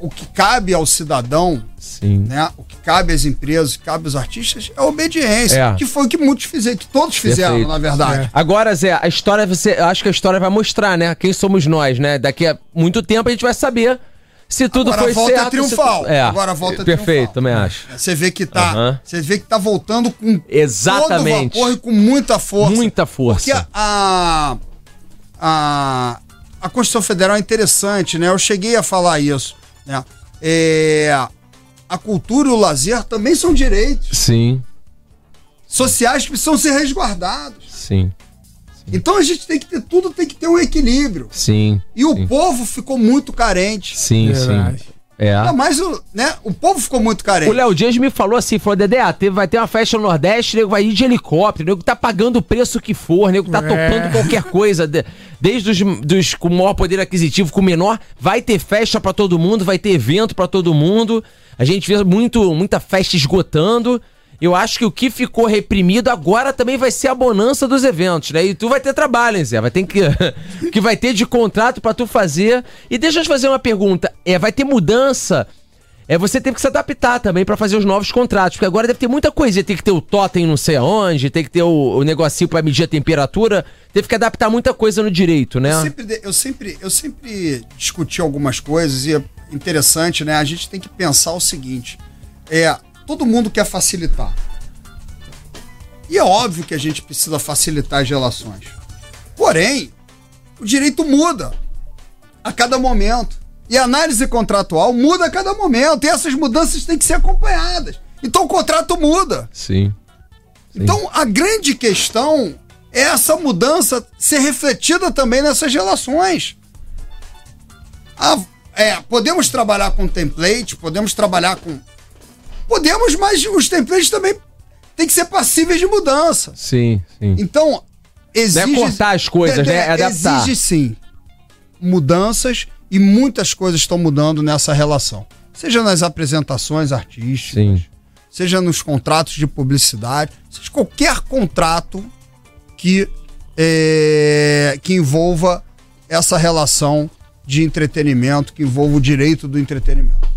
o que cabe ao cidadão Sim. né? O que cabe às empresas, o que cabe aos artistas é a obediência. É. Que foi o que muitos fizeram, que todos fizeram, Perfeito. na verdade. Agora, Zé, a história, você, acho que a história vai mostrar, né? Quem somos nós, né? Daqui a muito tempo a gente vai saber se tudo Agora foi a volta é certo. se triunfal. tu- É. Agora a volta é Perfeito, triunfal. também acho. Você vê que tá, Aham. você vê que tá voltando com Exatamente. todo vapor e com muita força. Muita força. Porque a, a, a, Constituição Federal é interessante, né? Eu cheguei a falar isso, né? É, a cultura e o lazer também são direitos Sim, sociais precisam ser resguardados. sim, Então a gente tem que ter tudo, tem que ter um equilíbrio. sim. E o sim. povo ficou muito carente. Sim, Verdade. sim. É. Ainda mais o, né? O povo ficou muito carente. O Léo Dias me falou assim, falou, Dedé, teve, vai ter uma festa no Nordeste, nego vai ir de helicóptero, nego tá pagando o preço que for, nego tá É. topando qualquer coisa, de- desde os dos com maior poder aquisitivo, com menor, vai ter festa pra todo mundo, vai ter evento pra todo mundo. A gente vê muito, muita festa esgotando. Eu acho que o que ficou reprimido agora também vai ser a bonança dos eventos, né? E tu vai ter trabalho, hein, Zé? Vai ter que. (laughs) que vai ter de contrato pra tu fazer. E deixa eu te fazer uma pergunta. É, vai ter mudança é você teve que se adaptar também pra fazer os novos contratos, porque agora deve ter muita coisa, tem que ter o totem não sei aonde, tem que ter o, o negocinho pra medir a temperatura, teve que adaptar muita coisa no direito, né? Eu sempre, eu, sempre, eu sempre discuti algumas coisas e é interessante, né? A gente tem que pensar o seguinte: é, todo mundo quer facilitar. E é óbvio que a gente precisa facilitar as relações. Porém, o direito muda a cada momento. E a análise contratual muda a cada momento. E essas mudanças têm que ser acompanhadas. Então o contrato muda. Sim. Então, a grande questão é essa mudança ser refletida também nessas relações. Ah, é, podemos trabalhar com template, podemos trabalhar com. Podemos, mas os templates também têm que ser passíveis de mudança. Sim, sim. Então, exige. Não é cortar as coisas, né? É adaptar. Exige sim mudanças e muitas coisas estão mudando nessa relação. Seja nas apresentações artísticas, Sim. seja nos contratos de publicidade, seja qualquer contrato que, é, que envolva essa relação de entretenimento, que envolva o direito do entretenimento.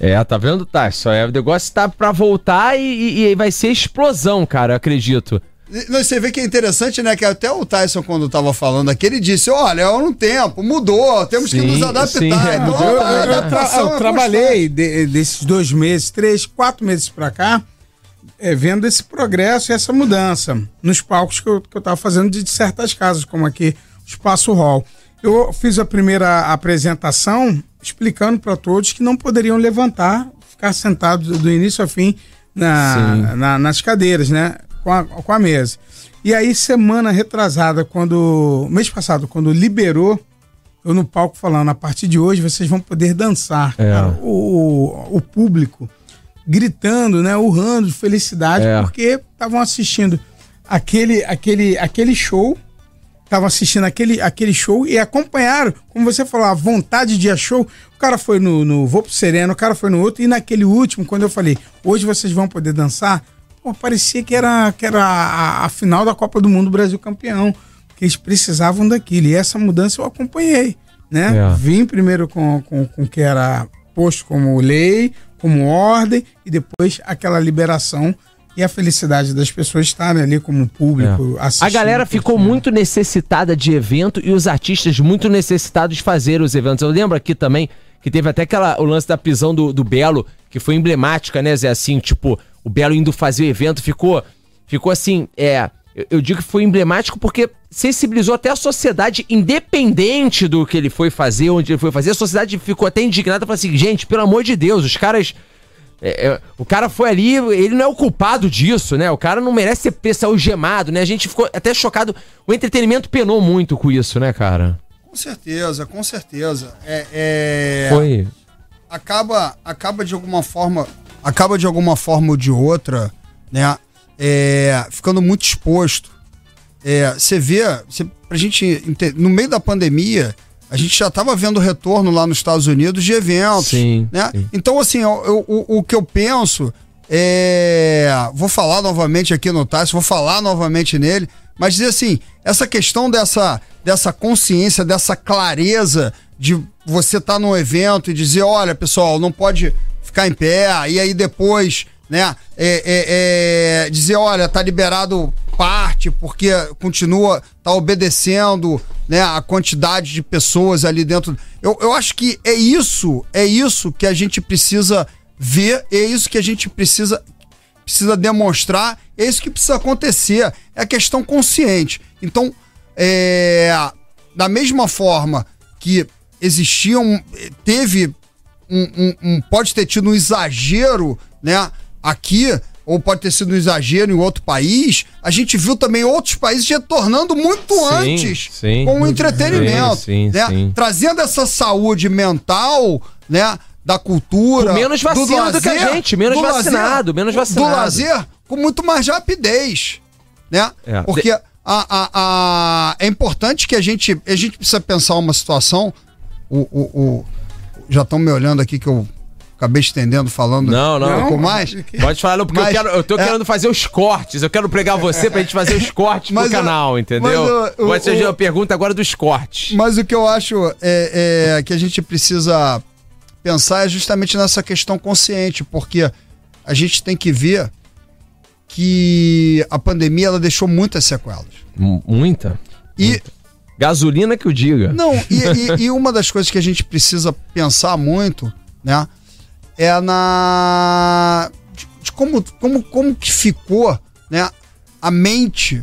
É, tá vendo, tá? Só é, o negócio tá pra voltar e, e- e vai ser explosão, cara, eu acredito. Não, Você vê que é interessante, né? Que até o Tyson, quando estava falando aqui, ele disse: olha, é um tempo, mudou, temos que Sim, nos adaptar. sim, é, Então, a Eu, eu eu é trabalhei de- desses dois meses, três, quatro meses pra cá, é, vendo esse progresso e essa mudança nos palcos que eu, que eu tava fazendo de, de certas casas, como aqui o Espaço Hall. Eu fiz a primeira apresentação explicando para todos que não poderiam levantar, ficar sentados do início ao fim na, na, nas cadeiras, né? Com a, com a mesa. E aí, semana retrasada, quando. mês passado, quando liberou, eu no palco falando: a partir de hoje vocês vão poder dançar. É. Cara, o, o público gritando, né? Urrando de felicidade, É. porque estavam assistindo aquele, aquele, aquele show estavam assistindo aquele, aquele show e acompanharam, como você falou, a vontade de ir a show. O cara foi no, no Vou pro Sereno, o cara foi no outro, e naquele último, quando eu falei, hoje vocês vão poder dançar, pô, parecia que era, que era a, a final da Copa do Mundo Brasil campeão, que eles precisavam daquilo. E essa mudança eu acompanhei, né? É. Vim primeiro com, com, com o que era posto como lei, como ordem, e depois aquela liberação e a felicidade das pessoas estarem ali como público É. A assistindo. galera ficou muito necessitada de evento e os artistas muito necessitados de fazer os eventos. Eu lembro aqui também que teve até aquela, o lance da prisão do, do Belo, que foi emblemática, né, Zé? Assim, tipo, o Belo indo fazer o evento ficou, ficou assim, é. Eu, eu digo que foi emblemático porque sensibilizou até a sociedade, independente do que ele foi fazer, onde ele foi fazer. A sociedade ficou até indignada, falou assim: gente, pelo amor de Deus, os caras. É, é, o cara foi ali, ele não é o culpado disso, né? O cara não merece ser preso algemado, né? A gente ficou até chocado. O entretenimento penou muito com isso, né, cara? Com certeza, com certeza. É, é, Foi. acaba, acaba de alguma forma, acaba de alguma forma ou de outra, né? É, ficando muito exposto. É, Você vê, cê, pra gente, ente- no meio da pandemia, a gente já estava vendo retorno lá nos Estados Unidos de eventos. Sim, né? sim. Então, assim, eu- eu- o, o que eu penso é. Vou falar novamente aqui no Tássio, vou falar novamente nele, mas dizer assim, essa questão dessa, dessa consciência, dessa clareza de você estar num evento e dizer, olha, pessoal, não pode ficar em pé, e aí depois, né, é, é, é, dizer, olha, tá liberado parte, porque continua, tá obedecendo, né, a quantidade de pessoas ali dentro. Eu, eu acho que é isso, é isso que a gente precisa ver, é isso que a gente precisa precisa demonstrar, é isso que precisa acontecer, é a questão consciente. Então, é, da mesma forma que existiam, teve um, um- um- pode ter tido um exagero, né, aqui, ou pode ter sido um exagero em outro país, a gente viu também outros países retornando muito Sim, antes sim. com o entretenimento, Sim, né? Trazendo essa saúde mental, né, da cultura, Com menos vacina do que a gente, menos vacinado, menos vacinado. Do lazer com muito mais rapidez, né? É. Porque a, a, a- é importante que a gente, a gente precisa pensar uma situação, o, o, o- já estão me olhando aqui que eu acabei estendendo falando Não, não. um pouco Não, mais. Pode falar, não, porque Mas, eu, quero, eu tô é- querendo fazer os cortes. Eu quero pregar você pra gente fazer os cortes Mas pro o- canal, entendeu? mas o- Pode ser a pergunta agora dos cortes. Mas o que eu acho é, é que a gente precisa pensar é justamente nessa questão consciente, porque a gente tem que ver que a pandemia ela deixou muitas sequelas. M- Muita? E Gasolina que o diga. não, e, e- (laughs) e uma das coisas que a gente precisa pensar muito, né, é na de, de como, como, como que ficou, né, a mente,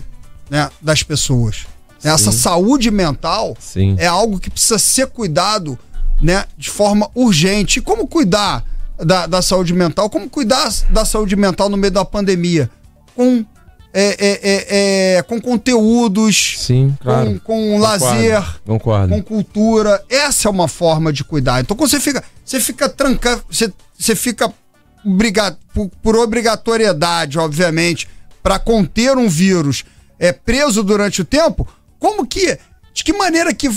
né, das pessoas. Essa Sim. saúde mental Sim. é algo que precisa ser cuidado né, de forma urgente. E como cuidar da, da saúde mental? Como cuidar da saúde mental no meio da pandemia? Com, é, é, é, é, com conteúdos, Sim, claro. com, com lazer, Concordo. com cultura. Essa é uma forma de cuidar. Então, quando você fica, você fica trancado, você, você fica obriga- por, por obrigatoriedade, obviamente, para conter um vírus é, preso durante o tempo, como que, de que maneira que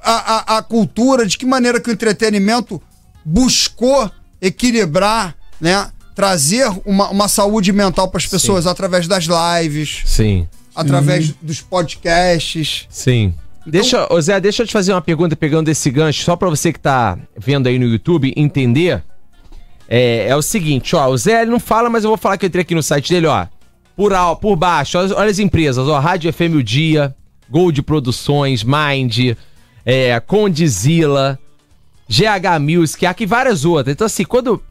a, a, a cultura, de que maneira que o entretenimento buscou equilibrar, né? Trazer uma, uma saúde mental para as pessoas através das lives, Sim. através dos podcasts. Sim. Deixa, ô Zé, deixa eu te fazer uma pergunta pegando esse gancho, só pra você que tá vendo aí no YouTube entender. É, é o seguinte, ó, o Zé ele não fala, mas eu vou falar que eu entrei aqui no site dele, ó. Por, por baixo, olha, olha as empresas, ó, Rádio FM O Dia, Gold Produções, Mind, é, Condizila, GH Music, aqui várias outras. Então assim, quando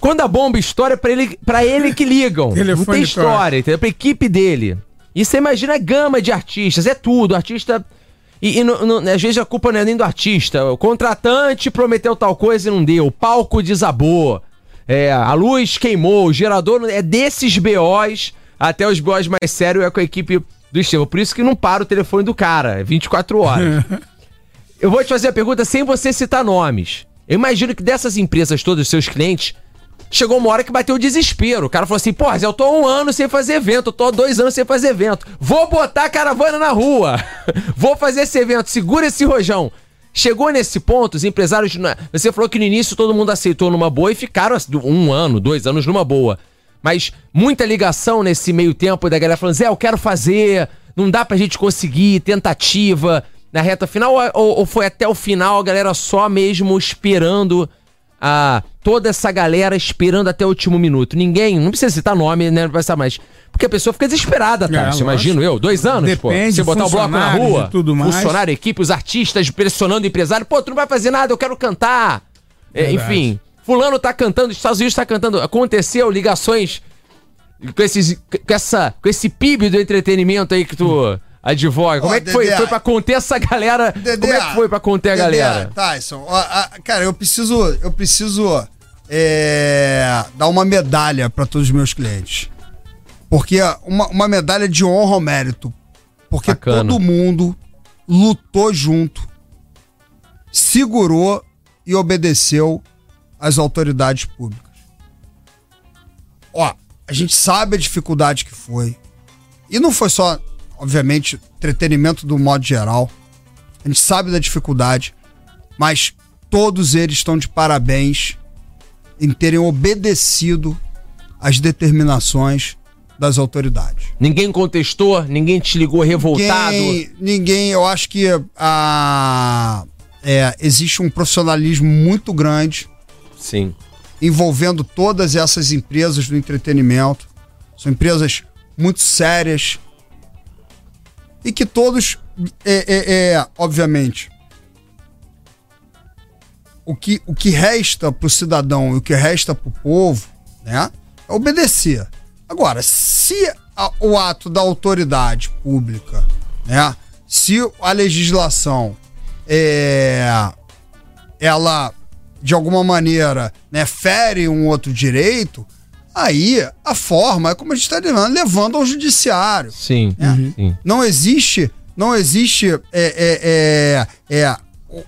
Quando a bomba estoura, é pra ele, pra ele que ligam. Não tem história, entendeu? Pra equipe dele. E você imagina a gama de artistas, é tudo. Artista. E, e no- no- às vezes a culpa não é nem do artista. O contratante prometeu tal coisa e não deu. O palco desabou. É, a luz queimou, o gerador. É desses BOs até os BOs mais sérios é com a equipe do Estevão. Por isso que não para o telefone do cara, é 24 horas. (laughs) Eu vou te fazer a pergunta sem você citar nomes. Eu imagino que dessas empresas todas, os seus clientes, chegou uma hora que bateu o desespero. O cara falou assim: porra, eu tô um ano sem fazer evento, eu tô dois anos sem fazer evento. Vou botar a caravana na rua. (laughs) Vou fazer esse evento, segura esse rojão. Chegou nesse ponto, os empresários. Você falou que no início todo mundo aceitou numa boa e ficaram um ano, dois anos numa boa. Mas muita ligação nesse meio tempo da galera falando: Zé, eu quero fazer, não dá pra gente conseguir, tentativa. Na reta final, ou, ou foi até o final a galera só mesmo esperando a toda essa galera esperando até o último minuto. Ninguém, não precisa citar nome, né? Não vai ser mais. Porque a pessoa fica desesperada, tá? É, imagino eu, dois anos, pô. Depende, Você botar o bloco na rua, funcionário, equipe, os artistas pressionando o empresário. Pô, tu não vai fazer nada, eu quero cantar. É, enfim, fulano tá cantando, os Estados Unidos tá cantando. Aconteceu ligações com, esses, com, essa, com esse PIB do entretenimento aí que tu advoga. Como Ó, é que foi? Foi pra conter essa galera? Como é que foi pra conter a galera? Tyson, ó, a- cara, eu preciso, eu preciso é, dar uma medalha para todos os meus clientes. Porque uma, uma medalha de honra ao mérito. Porque Bacana. todo mundo lutou junto, segurou e obedeceu às autoridades públicas. Ó, a gente sabe a dificuldade que foi. E não foi só, obviamente, entretenimento do modo geral. A gente sabe da dificuldade, mas todos eles estão de parabéns em terem obedecido às determinações das autoridades. Ninguém contestou, ninguém te ligou revoltado. Ninguém, ninguém eu acho que a, é, existe um profissionalismo muito grande Sim. envolvendo todas essas empresas do entretenimento. São empresas muito sérias e que todos, é, é, é, obviamente, o que, o que resta para o cidadão e o que resta para o povo né, é obedecer. Agora, se a- o ato da autoridade pública, né, se a legislação é, ela de alguma maneira né, fere um outro direito, aí a forma é como a gente está levando, levando ao judiciário. Sim. É. Sim. Não existe, não existe é, é, é, é,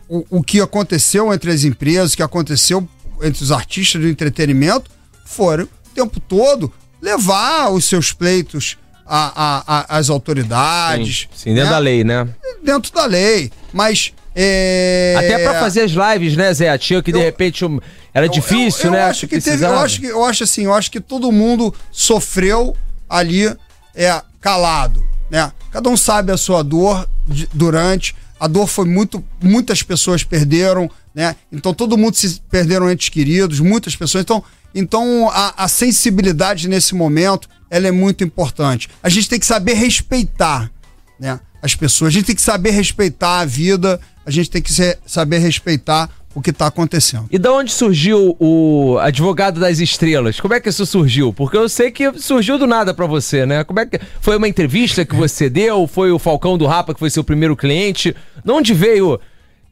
o, o- que aconteceu entre as empresas, o que aconteceu entre os artistas do entretenimento, foram o tempo todo levar os seus pleitos a- a- a- às autoridades. Sim, dentro né? da lei, né? Dentro da lei. Mas. é, Até pra fazer as lives, né, Zé? Tinha que de Eu- repente um- era Eu- difícil, eu, eu né? Acho que teve, eu acho que eu acho assim, eu acho que todo mundo sofreu ali é calado, né? Cada um sabe a sua dor de- durante a dor foi muito muitas pessoas perderam, né? Então todo mundo se perderam entes queridos, muitas pessoas. Então então a, a sensibilidade nesse momento ela é muito importante. A gente tem que saber respeitar, né? As pessoas, a gente tem que saber respeitar a vida, a gente tem que saber respeitar o que está acontecendo. E da onde surgiu o advogado das estrelas? Como é que isso surgiu? Porque eu sei que surgiu do nada pra você, né? Como é que foi uma entrevista que você deu? Foi o Falcão do Rapa que foi seu primeiro cliente? De onde veio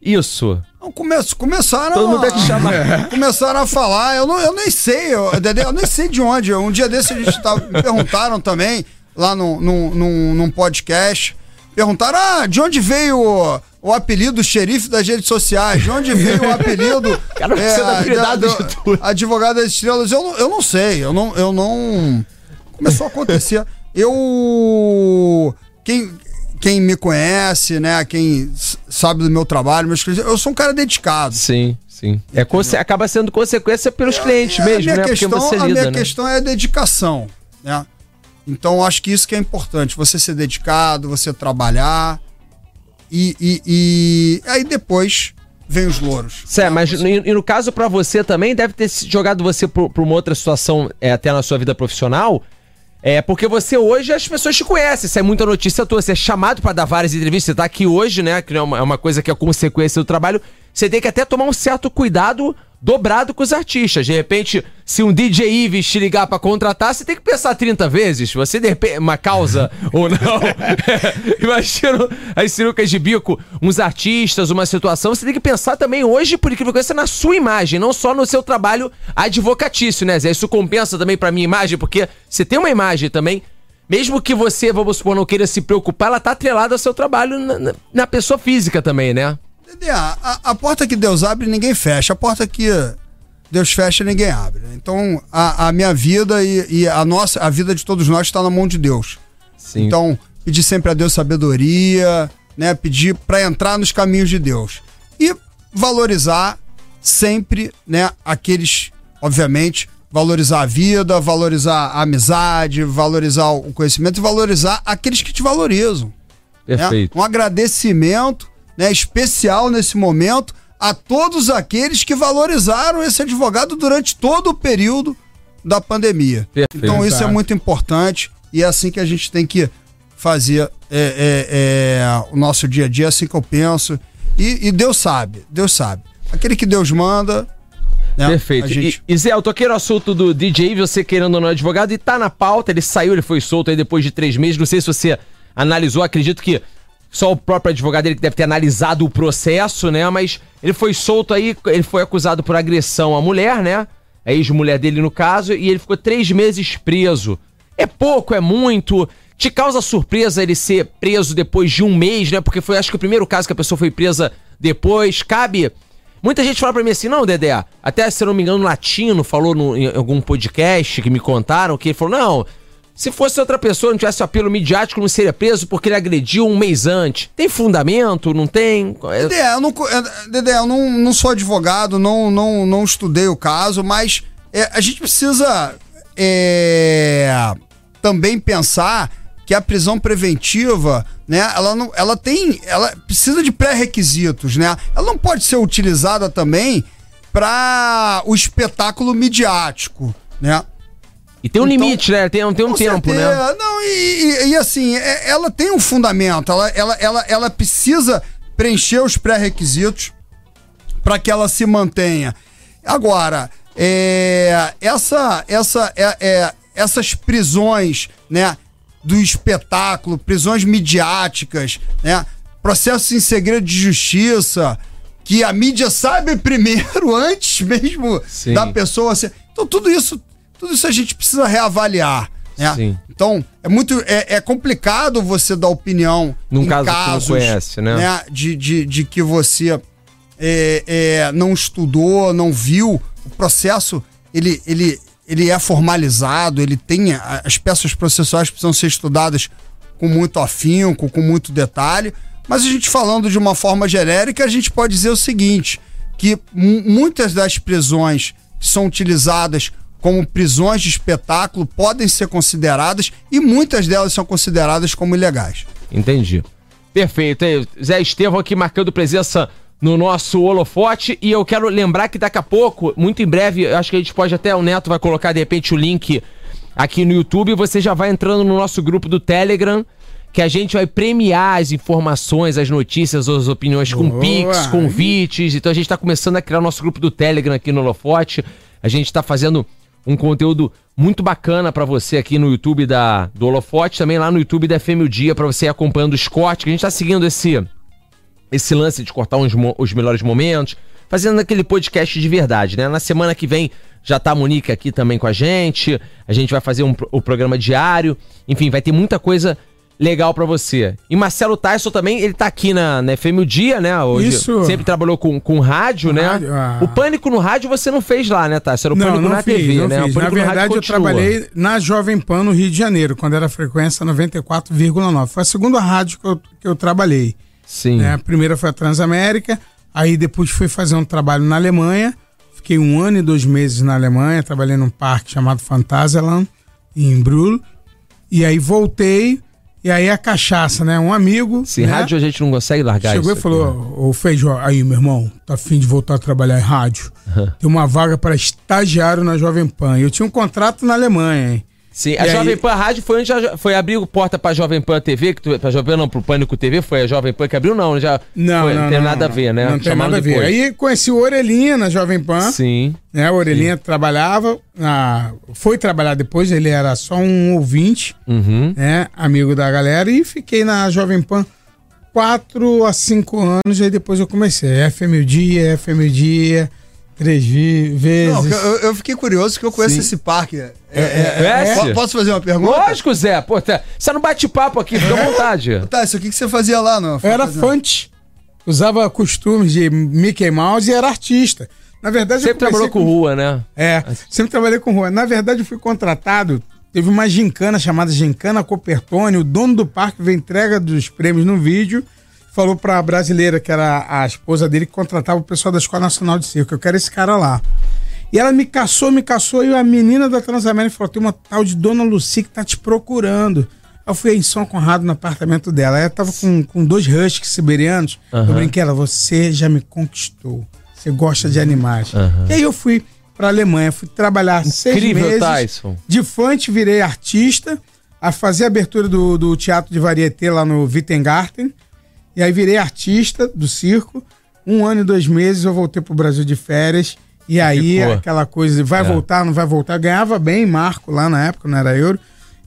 isso? Não, come, começaram Todo mundo a, te chamar. (laughs) começaram a falar, eu, não, eu nem sei, eu, eu nem sei de onde. Um dia desse a gente tava, me perguntaram também, lá num, num podcast, perguntaram, ah, de onde veio o, o apelido xerife das redes sociais? De onde veio o apelido... (laughs) Cara, prioridade da-. Advogado das estrelas? Eu, não- eu não sei, eu não... Eu não começou a acontecer. Eu... Quem, quem me conhece, né? Quem sabe do meu trabalho, meus clientes, eu sou um cara dedicado. Sim, sim. É conse- acaba sendo consequência pelos clientes É, mesmo, a minha né? Questão, você a lida, minha né? questão é a dedicação, né? Então acho que isso que é importante, você ser dedicado, você trabalhar e, e, e aí depois vem os louros. Certo, mas no- e no caso pra você também deve ter jogado você pra pra uma outra situação é, até na sua vida profissional. É porque você hoje as pessoas te conhecem, sai muita notícia tua, você é chamado pra dar várias entrevistas, você tá aqui hoje, né? Que é uma, é uma coisa que é consequência do trabalho. Você tem que até tomar um certo cuidado dobrado com os artistas. De repente, se um DJ Ives te ligar para contratar, você tem que pensar 30 vezes. Você de repente, uma causa (laughs) ou não. (laughs) Imagina as sinucas de bico, uns artistas, uma situação. Você tem que pensar também hoje, por incrível que pareça, na sua imagem, não só no seu trabalho advocatício, né, Zé? Isso compensa também pra minha imagem, porque você tem uma imagem também. Mesmo que você, vamos supor, não queira se preocupar, ela tá atrelada ao seu trabalho na, na pessoa física também, né? A, a, porta que Deus abre, ninguém fecha. A porta que Deus fecha, ninguém abre. Então, a, a minha vida e, e, a nossa, a vida de todos nós está na mão de Deus. Sim. Então, pedir sempre a Deus sabedoria, né? Pedir para entrar nos caminhos de Deus. E valorizar sempre, né, aqueles, obviamente, valorizar a vida, valorizar a amizade, valorizar o conhecimento e valorizar aqueles que te valorizam. Né? Perfeito. Né? Um agradecimento né, especial nesse momento a todos aqueles que valorizaram esse advogado durante todo o período da pandemia. Perfeito. Então isso é muito importante e é assim que a gente tem que fazer é, é, é, o nosso dia a dia, é assim que eu penso. E, e, Deus sabe, Deus sabe. Aquele que Deus manda. Né, Perfeito. Gente... E, e Zé, eu toquei no assunto do DJ, você querendo ou não advogado, e tá na pauta, ele saiu, ele foi solto aí depois de três meses. Não sei se você analisou, acredito que só o próprio advogado dele que deve ter analisado o processo, né? Mas ele foi solto aí, ele foi acusado por agressão à mulher, né? A ex-mulher dele no caso, e ele ficou três meses preso. É pouco, é muito. Te causa surpresa ele ser preso depois de um mês, né? Porque foi acho que o primeiro caso que a pessoa foi presa depois. Cabe. Muita gente fala pra mim assim, não, Dedé, até se eu não me engano, Latino falou no, em algum podcast que me contaram que ele falou, não, se fosse outra pessoa, não tivesse apelo midiático, não seria preso porque ele agrediu um mês antes. Tem fundamento? Não tem? Dedé, eu não, é, Dedé, eu não, não sou advogado, não, não, não estudei o caso, mas é, a gente precisa é, também pensar que a prisão preventiva, né, ela, não, ela tem, ela precisa de pré-requisitos, né? Ela não pode ser utilizada também para o espetáculo midiático, né? E tem um então, limite, né? Tem, tem um tempo, né? certeza. né? Não, e, e, e, assim, é, ela tem um fundamento, ela, ela, ela, ela precisa preencher os pré-requisitos para que ela se mantenha. Agora, é, essa, essa, é, é, essas prisões, né, do espetáculo, prisões midiáticas, né, processos em segredo de justiça, que a mídia sabe (laughs) primeiro, antes mesmo Sim. da pessoa ser. Então, tudo isso tudo isso a gente precisa reavaliar. Né? Então, é muito é, é, complicado você dar opinião num caso casos, que não conhece, né? né? De, de, de que você é, é, não estudou, não viu. O processo, ele, ele, ele é formalizado, ele tem. As peças processuais precisam ser estudadas com muito afinco, com muito detalhe. Mas a gente falando de uma forma genérica, a gente pode dizer o seguinte: que muitas das prisões que são utilizadas como prisões de espetáculo podem ser consideradas e muitas delas são consideradas como ilegais. Entendi. Perfeito. Zé Estevão aqui marcando presença no nosso holofote e eu quero lembrar que daqui a pouco, muito em breve, acho que a gente pode até, o Neto vai colocar de repente o link aqui no YouTube, você já vai entrando no nosso grupo do Telegram, que a gente vai premiar as informações, as notícias, as opiniões com Boa. Pix, convites. Então a gente está começando a criar o nosso grupo do Telegram aqui no Holofote. A gente está fazendo um conteúdo muito bacana para você aqui no YouTube da, do Holofote, também lá no YouTube da FM o Dia, para você ir acompanhando os cortes, que a gente tá seguindo esse, esse lance de cortar uns, os melhores momentos, fazendo aquele podcast de verdade, né? Na semana que vem já tá a Monique aqui também com a gente, a gente vai fazer um, o programa diário, enfim, vai ter muita coisa legal para você. E Marcelo Tyson também, ele tá aqui na, na FM o Dia, né? Hoje. Isso. Sempre trabalhou com, com rádio, né? Rádio, ah. O Pânico no rádio você não fez lá, né, Tyson? Era o não, Pânico não na fiz, TV, não né? Fiz. na verdade, eu trabalhei na Jovem Pan no Rio de Janeiro, quando era frequência 94,9. Foi a segunda rádio que eu, que eu trabalhei. Sim. Né? A primeira foi a Transamérica, aí depois fui fazer um trabalho na Alemanha. Fiquei um ano e dois meses na Alemanha, trabalhei num parque chamado Phantasialand, em Brühl. E aí voltei e aí a cachaça, né? Um amigo. Se né? rádio a gente não consegue largar Chegou isso. Chegou e falou: Ô Feijó, aí, meu irmão, tá afim de voltar a trabalhar em rádio? Uhum. Tem uma vaga para estagiário na Jovem Pan. Eu tinha um contrato na Alemanha, hein? Sim, a E Jovem aí- Pan Rádio foi onde já- foi abrir porta pra Jovem Pan TV, que tu, pra Jovem Pan não, pro Pânico TV, foi a Jovem Pan que abriu, não, já Não, foi, não, tem não, nada a não. ver, né? Não tem Chamaram nada a ver. Aí conheci o Orelhinha na Jovem Pan. Sim. né? O Orelhinha trabalhava, na, foi trabalhar depois, ele era só um ouvinte, Uhum. né? Amigo da galera, e fiquei na Jovem Pan quatro a cinco anos, aí depois eu comecei. FM o dia, FM o dia, três vezes. Não, eu, eu fiquei curioso que eu conheço Sim. esse parque. É, Conhece? Po- Posso fazer uma pergunta? Lógico, Zé. Pô, tá- você não bate papo aqui, fica à vontade. Tá, isso aqui que você fazia lá, não? Eu era fante, usava costumes de Mickey Mouse e era artista. Na verdade, eu Sempre trabalhou comecei com rua, né? É, sempre trabalhei com rua. Na verdade, eu fui contratado. Teve uma gincana chamada Gincana Copertone. O dono do parque veio entrega dos prêmios no vídeo. Falou pra brasileira, que era a esposa dele, que contratava o pessoal da Escola Nacional de Circo. Eu quero esse cara lá. E ela me caçou, me caçou. E a menina da Transamérica falou: tem uma tal de Dona Lucy que tá te procurando. Eu fui em São Conrado no apartamento dela. Ela tava com, com dois huskies siberianos. Eu Aham. brinquei, ela, você já me conquistou. Você gosta de animais. Aham. E aí eu fui pra Alemanha, fui trabalhar seis Incrível, meses. Tyson. De fante virei artista, a fazer a abertura do, do teatro de varieté lá no Wittengarten. E aí virei artista do circo. Um ano e dois meses eu voltei pro Brasil de férias. E aí Ficou. aquela coisa de vai É. voltar, não vai voltar. Ganhava bem Marco lá na época, não era euro.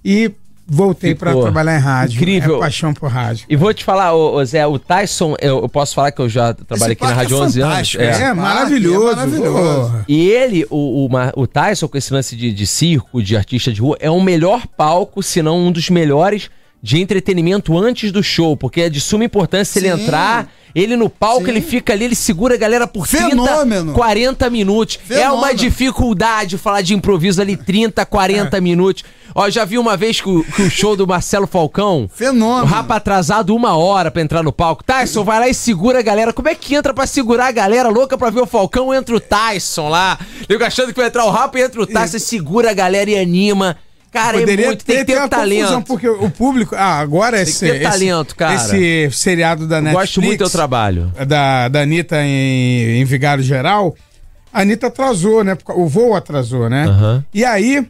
E voltei pra Ficou. trabalhar em rádio. Incrível. É paixão por rádio. E vou te falar, ô, ô, Zé, o Tyson, eu, eu posso falar que eu já trabalhei Esse aqui na parque Rádio é 11 anos. fantástico, É. né? É, maravilhoso. é maravilhoso. E ele, o, o, o Tyson, com esse lance de, de circo, de artista de rua, é o melhor palco, se não um dos melhores de entretenimento antes do show, porque é de suma importância ele Sim. entrar, ele no palco, Sim. ele fica ali, ele segura a galera por 30, Fenômeno. 40 minutos. É uma Fenômeno. dificuldade falar de improviso ali 30, 40 É. minutos. Ó, já vi uma vez que o, que o show do Marcelo Falcão, Fenômeno. o rapa atrasado uma hora pra entrar no palco. Tyson, vai lá e segura a galera. Como é que entra pra segurar a galera louca pra ver o Falcão? Entra o Tyson lá. Eu achando que vai entrar o rapa e entra o Tyson, e segura a galera e anima. Cara, é muito, tem que ter, confusão, talento. porque o público. Ah, agora esse. ter esse- talento, cara. Esse seriado da Eu Netflix. Gosto muito do teu trabalho. Da, da Anitta em, em Vigário Geral. A Anitta atrasou, né? O voo atrasou, né? Aham. E aí.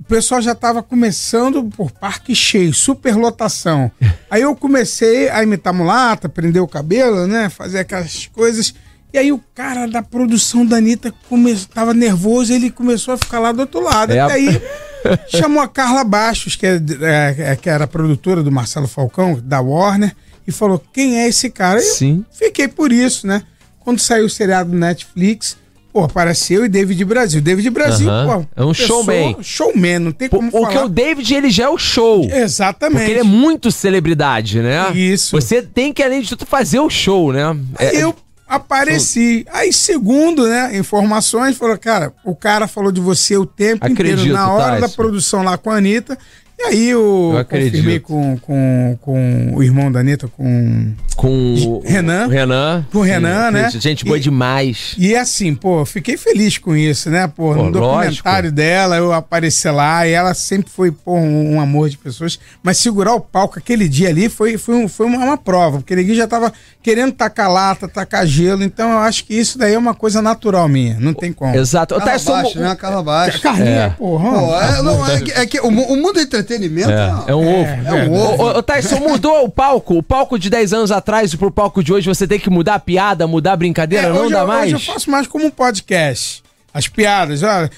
O pessoal já tava começando por parque cheio, superlotação. (laughs) Aí eu comecei a imitar mulata, prender o cabelo, né? Fazer aquelas coisas. E aí o cara da produção da Anitta come... tava nervoso, ele começou a ficar lá do outro lado. É a- aí (laughs) chamou a Carla Bastos, que, é, é, é, que era produtora do Marcelo Falcão, da Warner, e falou: quem é esse cara? Eu Sim. fiquei por isso, né? Quando saiu o seriado do Netflix, pô, apareceu e David Brasil. David Brasil, Aham. pô. É um showman. Showman, não tem como O falar. que o David, ele já é o show. Exatamente. Porque ele é muito celebridade, né? Isso. Você tem que, além de tudo, fazer o show, né? É- Eu apareci. Aí, segundo, né, informações, falou, cara, o cara falou de você o tempo Acredito, inteiro, na hora da Tyson. produção lá com a Anitta. E aí eu, Eu confirmei com, com, com o irmão da Anitta, com... Com o Renan. o Renan. Com o Renan, né? Gente boa E- demais. E assim, pô, fiquei feliz com isso, né? Pô, Pô, no documentário dela, eu apareci lá e ela sempre foi, pô, um, um amor de pessoas. Mas segurar o palco aquele dia ali foi, foi, um- foi uma, uma prova, porque ninguém já tava querendo tacar lata, tacar gelo. Então eu acho que isso daí é uma coisa natural minha, não tem como. Exato. Carla Tyson, Baixo, né? Carla Baixo. Carlinha, É. porra. Pô, é, não, é, é que o, o mundo do entretenimento É, é um ovo. é um ovo. Ô, Tyson, mudou o palco? O palco de 10 anos atrás pro palco de hoje, você tem que mudar a piada, mudar a brincadeira, É, não dá eu, mais? Hoje eu faço mais como um podcast. As piadas, olha.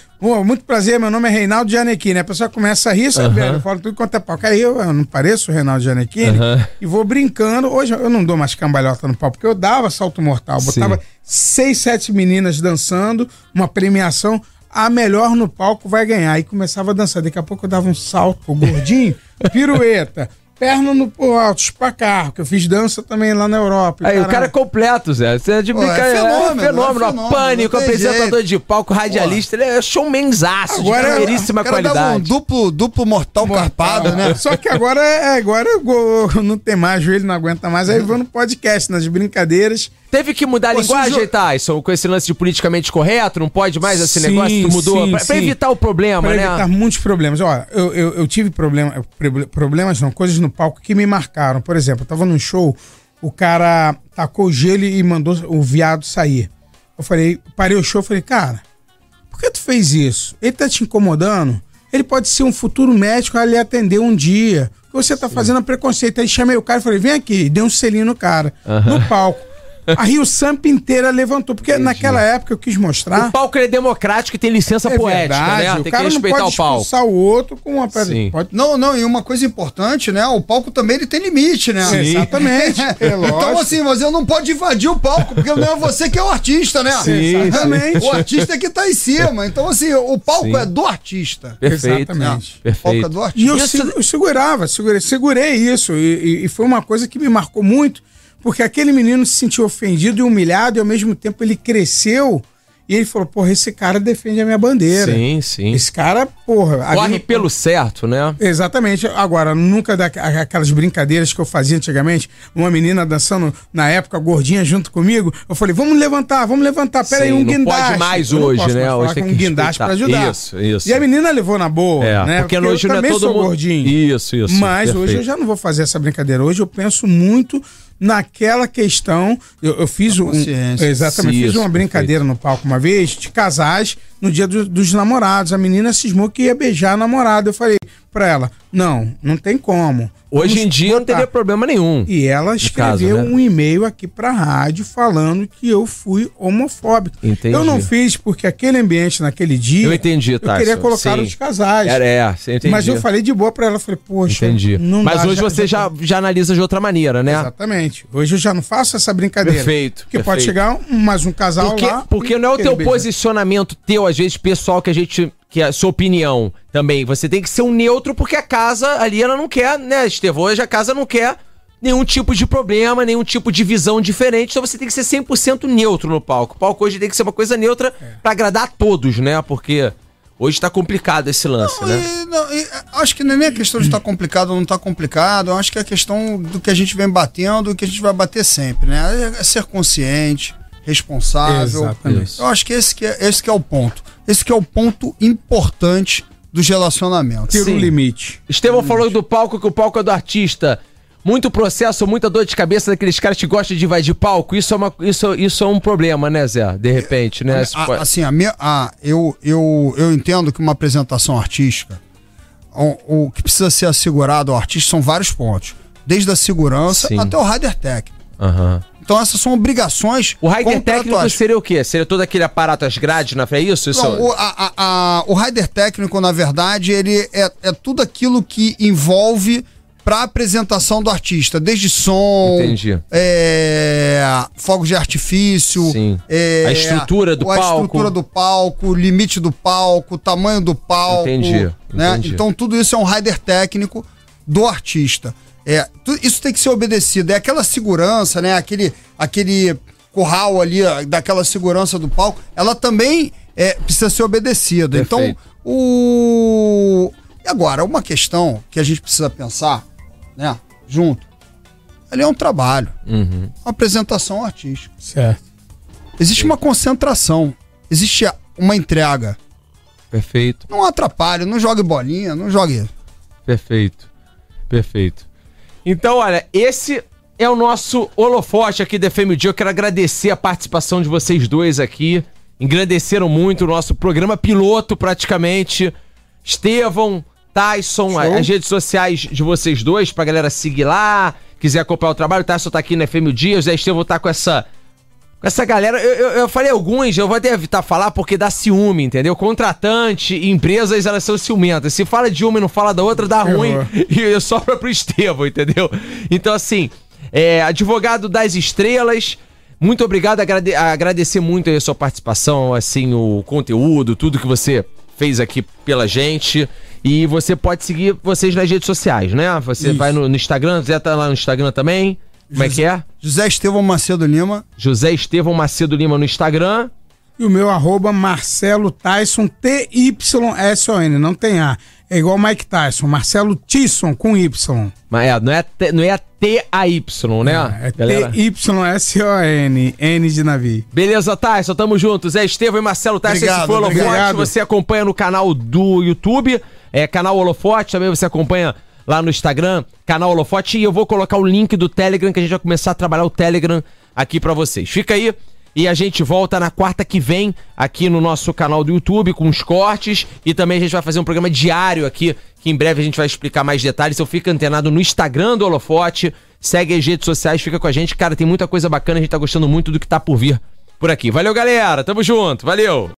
muito prazer, meu nome é Reinaldo Gianecchini. A pessoa começa a rir, sabe? Aham. Eu falo tudo quanto é palco. Aí eu, eu não pareço o Reinaldo Gianecchini Aham. e vou brincando. Hoje eu não dou mais cambalhota no palco, porque eu dava salto mortal. Sim. Botava seis, sete meninas dançando, uma premiação. A melhor no palco vai ganhar. E começava a dançar. Daqui a pouco eu dava um salto gordinho, (laughs) pirueta. Perna no pro alto, espacarro, que eu fiz dança também lá na Europa. Aí, o cara é completo, Zé. Você é de Pô, é brincadeira. fenômeno, é fenômeno. fenômeno, Pânico, apresentador de palco, radialista. Ele é showmanzaço, de Agora- primeiríssima O cara dava um qualidade. duplo, duplo mortal, carpado, né? Só que agora, é, agora eu não tem mais, joelho não aguenta mais. Aí eu vou no podcast, nas brincadeiras. Teve que mudar a Pô, linguagem, jo- Tyson, com esse lance de politicamente correto? Não pode mais esse Sim, negócio? Tu mudou? sim, pra, pra sim. evitar o problema, Para né? evitar muitos problemas. Olha, eu, eu, eu tive problema, proble- problemas, não, coisas no palco que me marcaram. Por exemplo, eu tava num show, o cara tacou gelo e mandou o viado sair. Eu falei, parei o show, falei, cara, por que tu fez isso? Ele tá te incomodando? Ele pode ser um futuro médico a lhe atender um dia. O você tá fazendo é preconceito. Aí chamei o cara e falei, vem aqui, dei um selinho no cara, no palco. (laughs) A Rio Samp inteira levantou, porque naquela época eu quis mostrar. O palco é democrático e tem licença É poética, verdade, né? o Tem que cara não respeitar pode o palco. expulsar o outro com uma pedra. Sim. Pode... Não, não, e uma coisa importante, né? O palco também ele tem limite, né? Sim. Exatamente. (laughs) É então, assim, mas eu não pode invadir o palco, porque não é você que é o artista, né? Sim, Exatamente. O artista é que tá em cima. Então, assim, o palco Sim. é do artista. Perfeito. Exatamente. O palco é Perfeito. do E artista. eu, Isso- se- eu segurava, segurei, segurei isso. E, e- e foi uma coisa que me marcou muito, porque aquele menino se sentiu ofendido e humilhado, e ao mesmo tempo ele cresceu e ele falou: Porra, esse cara defende a minha bandeira. Sim, sim. Esse cara, porra. Corre no- pelo certo, né? Exatamente. Agora, nunca da, aquelas brincadeiras que eu fazia antigamente, uma menina dançando na época, gordinha junto comigo, eu falei, vamos levantar, vamos levantar, peraí, Sim, um não guindaste. pode mais Eu não hoje, né? mais Hoje tem que um guindaste pra ajudar. Isso, isso. E a menina levou na boa, É, né? porque hoje eu não é todo sou mundo- gordinho. Isso, isso, Mas hoje perfeito. eu já não vou fazer essa brincadeira. Hoje eu penso muito naquela questão. Eu, eu fiz um. Exatamente, fiz Isso, uma brincadeira no palco uma vez de casais no dia do- dos namorados. A menina cismou que ia beijar a namorada. Eu falei pra ela: não, não tem como. Hoje Vamos em dia não botar." teria problema nenhum. E ela escreveu caso, né? um e-mail aqui pra rádio falando que eu fui homofóbico. Entendi. Eu não fiz porque aquele ambiente naquele dia. Eu entendi, Eu Tyson. queria colocar Sim. os casais. Era, é, você entendi. Mas eu falei de boa pra ela. Falei, poxa. Entendi. não Mas dá, hoje você já, já analisa de outra maneira, né? Exatamente. Hoje eu já não faço essa brincadeira. Perfeito, Porque pode perfeito. chegar um- mais um casal Porque, lá. porque não é o teu beijar. posicionamento teu, às vezes, pessoal, que a gente. que é a sua opinião também. Você tem que ser um neutro, porque a casa ali, ela não quer, né, Estevão? Hoje a casa não quer nenhum tipo de problema, nenhum tipo de visão diferente. Então você tem que ser 100% neutro no palco. O palco hoje tem que ser uma coisa neutra É. pra agradar a todos, né? Porque hoje tá complicado esse lance, Não, né? e- não, e, acho que não é nem a questão de estar complicado ou não estar complicado, eu acho que é a questão do que a gente vem batendo e que a gente vai bater sempre, né? É ser consciente, responsável. Exatamente. Eu acho que esse que, é, esse que é o ponto. Esse que é o ponto importante dos relacionamentos. Sim. um limite. Estevão falou do palco que o palco é do artista. Muito processo, muita dor de cabeça daqueles caras que gostam de invadir palco. Isso é, uma, isso, isso é um problema, né, Zé? De repente, né? Isso A- assim, a minha, a, eu, eu, eu entendo que uma apresentação artística, o, o que precisa ser assegurado ao artista são vários pontos. Desde a segurança Sim. até o rider técnico. Aham. Então essas são obrigações O rider técnico seria o quê? Seria todo aquele aparato, as grades na frente? Isso? isso Não, o, a, a- a- o rider técnico, na verdade, ele é, é tudo aquilo que envolve para apresentação do artista, desde som, Entendi. é, fogos de artifício, é, A estrutura do a palco. estrutura do palco, limite do palco, tamanho do palco, Entendi, né? entendi. Então tudo isso é um rider técnico do artista. É, tu- isso tem que ser obedecido. É aquela segurança, né? Aquele, aquele curral ali, daquela segurança do palco, ela também é, precisa ser obedecida. Então, Perfeito. o. E agora, uma questão que a gente precisa pensar, né? Junto. Ali é um trabalho, Uhum. uma apresentação artística. Certo. Existe uma concentração, existe uma entrega. Perfeito, Não atrapalhe, não jogue bolinha, não jogue. perfeito, perfeito. Então, olha, esse é o nosso holofote aqui da FM Dia. Eu quero agradecer a participação de vocês dois aqui. Engrandeceram muito o nosso programa piloto, praticamente. Estevão, Tyson, as redes sociais de vocês dois, pra galera seguir lá. Quiser acompanhar o trabalho, o Tyson tá aqui na FM Dia, o Zé Estevão tá com essa essa galera, eu, eu, eu falei alguns, eu vou até evitar falar porque dá ciúme, entendeu? Contratante empresas, elas são ciumentas. Se fala de uma e não fala da outra, dá ruim (laughs) e sobra pro Estevão, entendeu? Então, assim, é, advogado das estrelas, muito obrigado, agrade- agradecer muito a sua participação, assim, o conteúdo, tudo que você fez aqui pela gente. E você pode seguir vocês nas redes sociais, né? Você Isso. vai no, no Instagram, Zé tá lá no Instagram também. Como é que é? José Estevão Macedo Lima. José Estevão Macedo Lima no Instagram. E o meu arroba Marcelo Tyson, T-Y-S-O-N, não tem A. É igual Mike Tyson, Marcelo Tisson com Y. Mas é, não é, T- não é T-A-Y, né? É galera? T-Y-S-O-N, N de navio. Beleza, Tyson, tamo junto. Zé Estevão e Marcelo Tyson, esse Obrigado, foi o Holofote. Você acompanha no canal do YouTube, é canal Holofote, também você acompanha lá no Instagram, canal Holofote. E eu vou colocar o link do Telegram, que a gente vai começar a trabalhar o Telegram aqui pra vocês. Fica aí E a gente volta na quarta que vem aqui no nosso canal do YouTube com os cortes. E também a gente vai fazer um programa diário aqui, que em breve a gente vai explicar mais detalhes. Então fica antenado no Instagram do Holofote. Segue as redes sociais, fica com a gente. Cara, tem muita coisa bacana, a gente tá gostando muito do que tá por vir por aqui. Valeu, galera. Tamo junto. Valeu.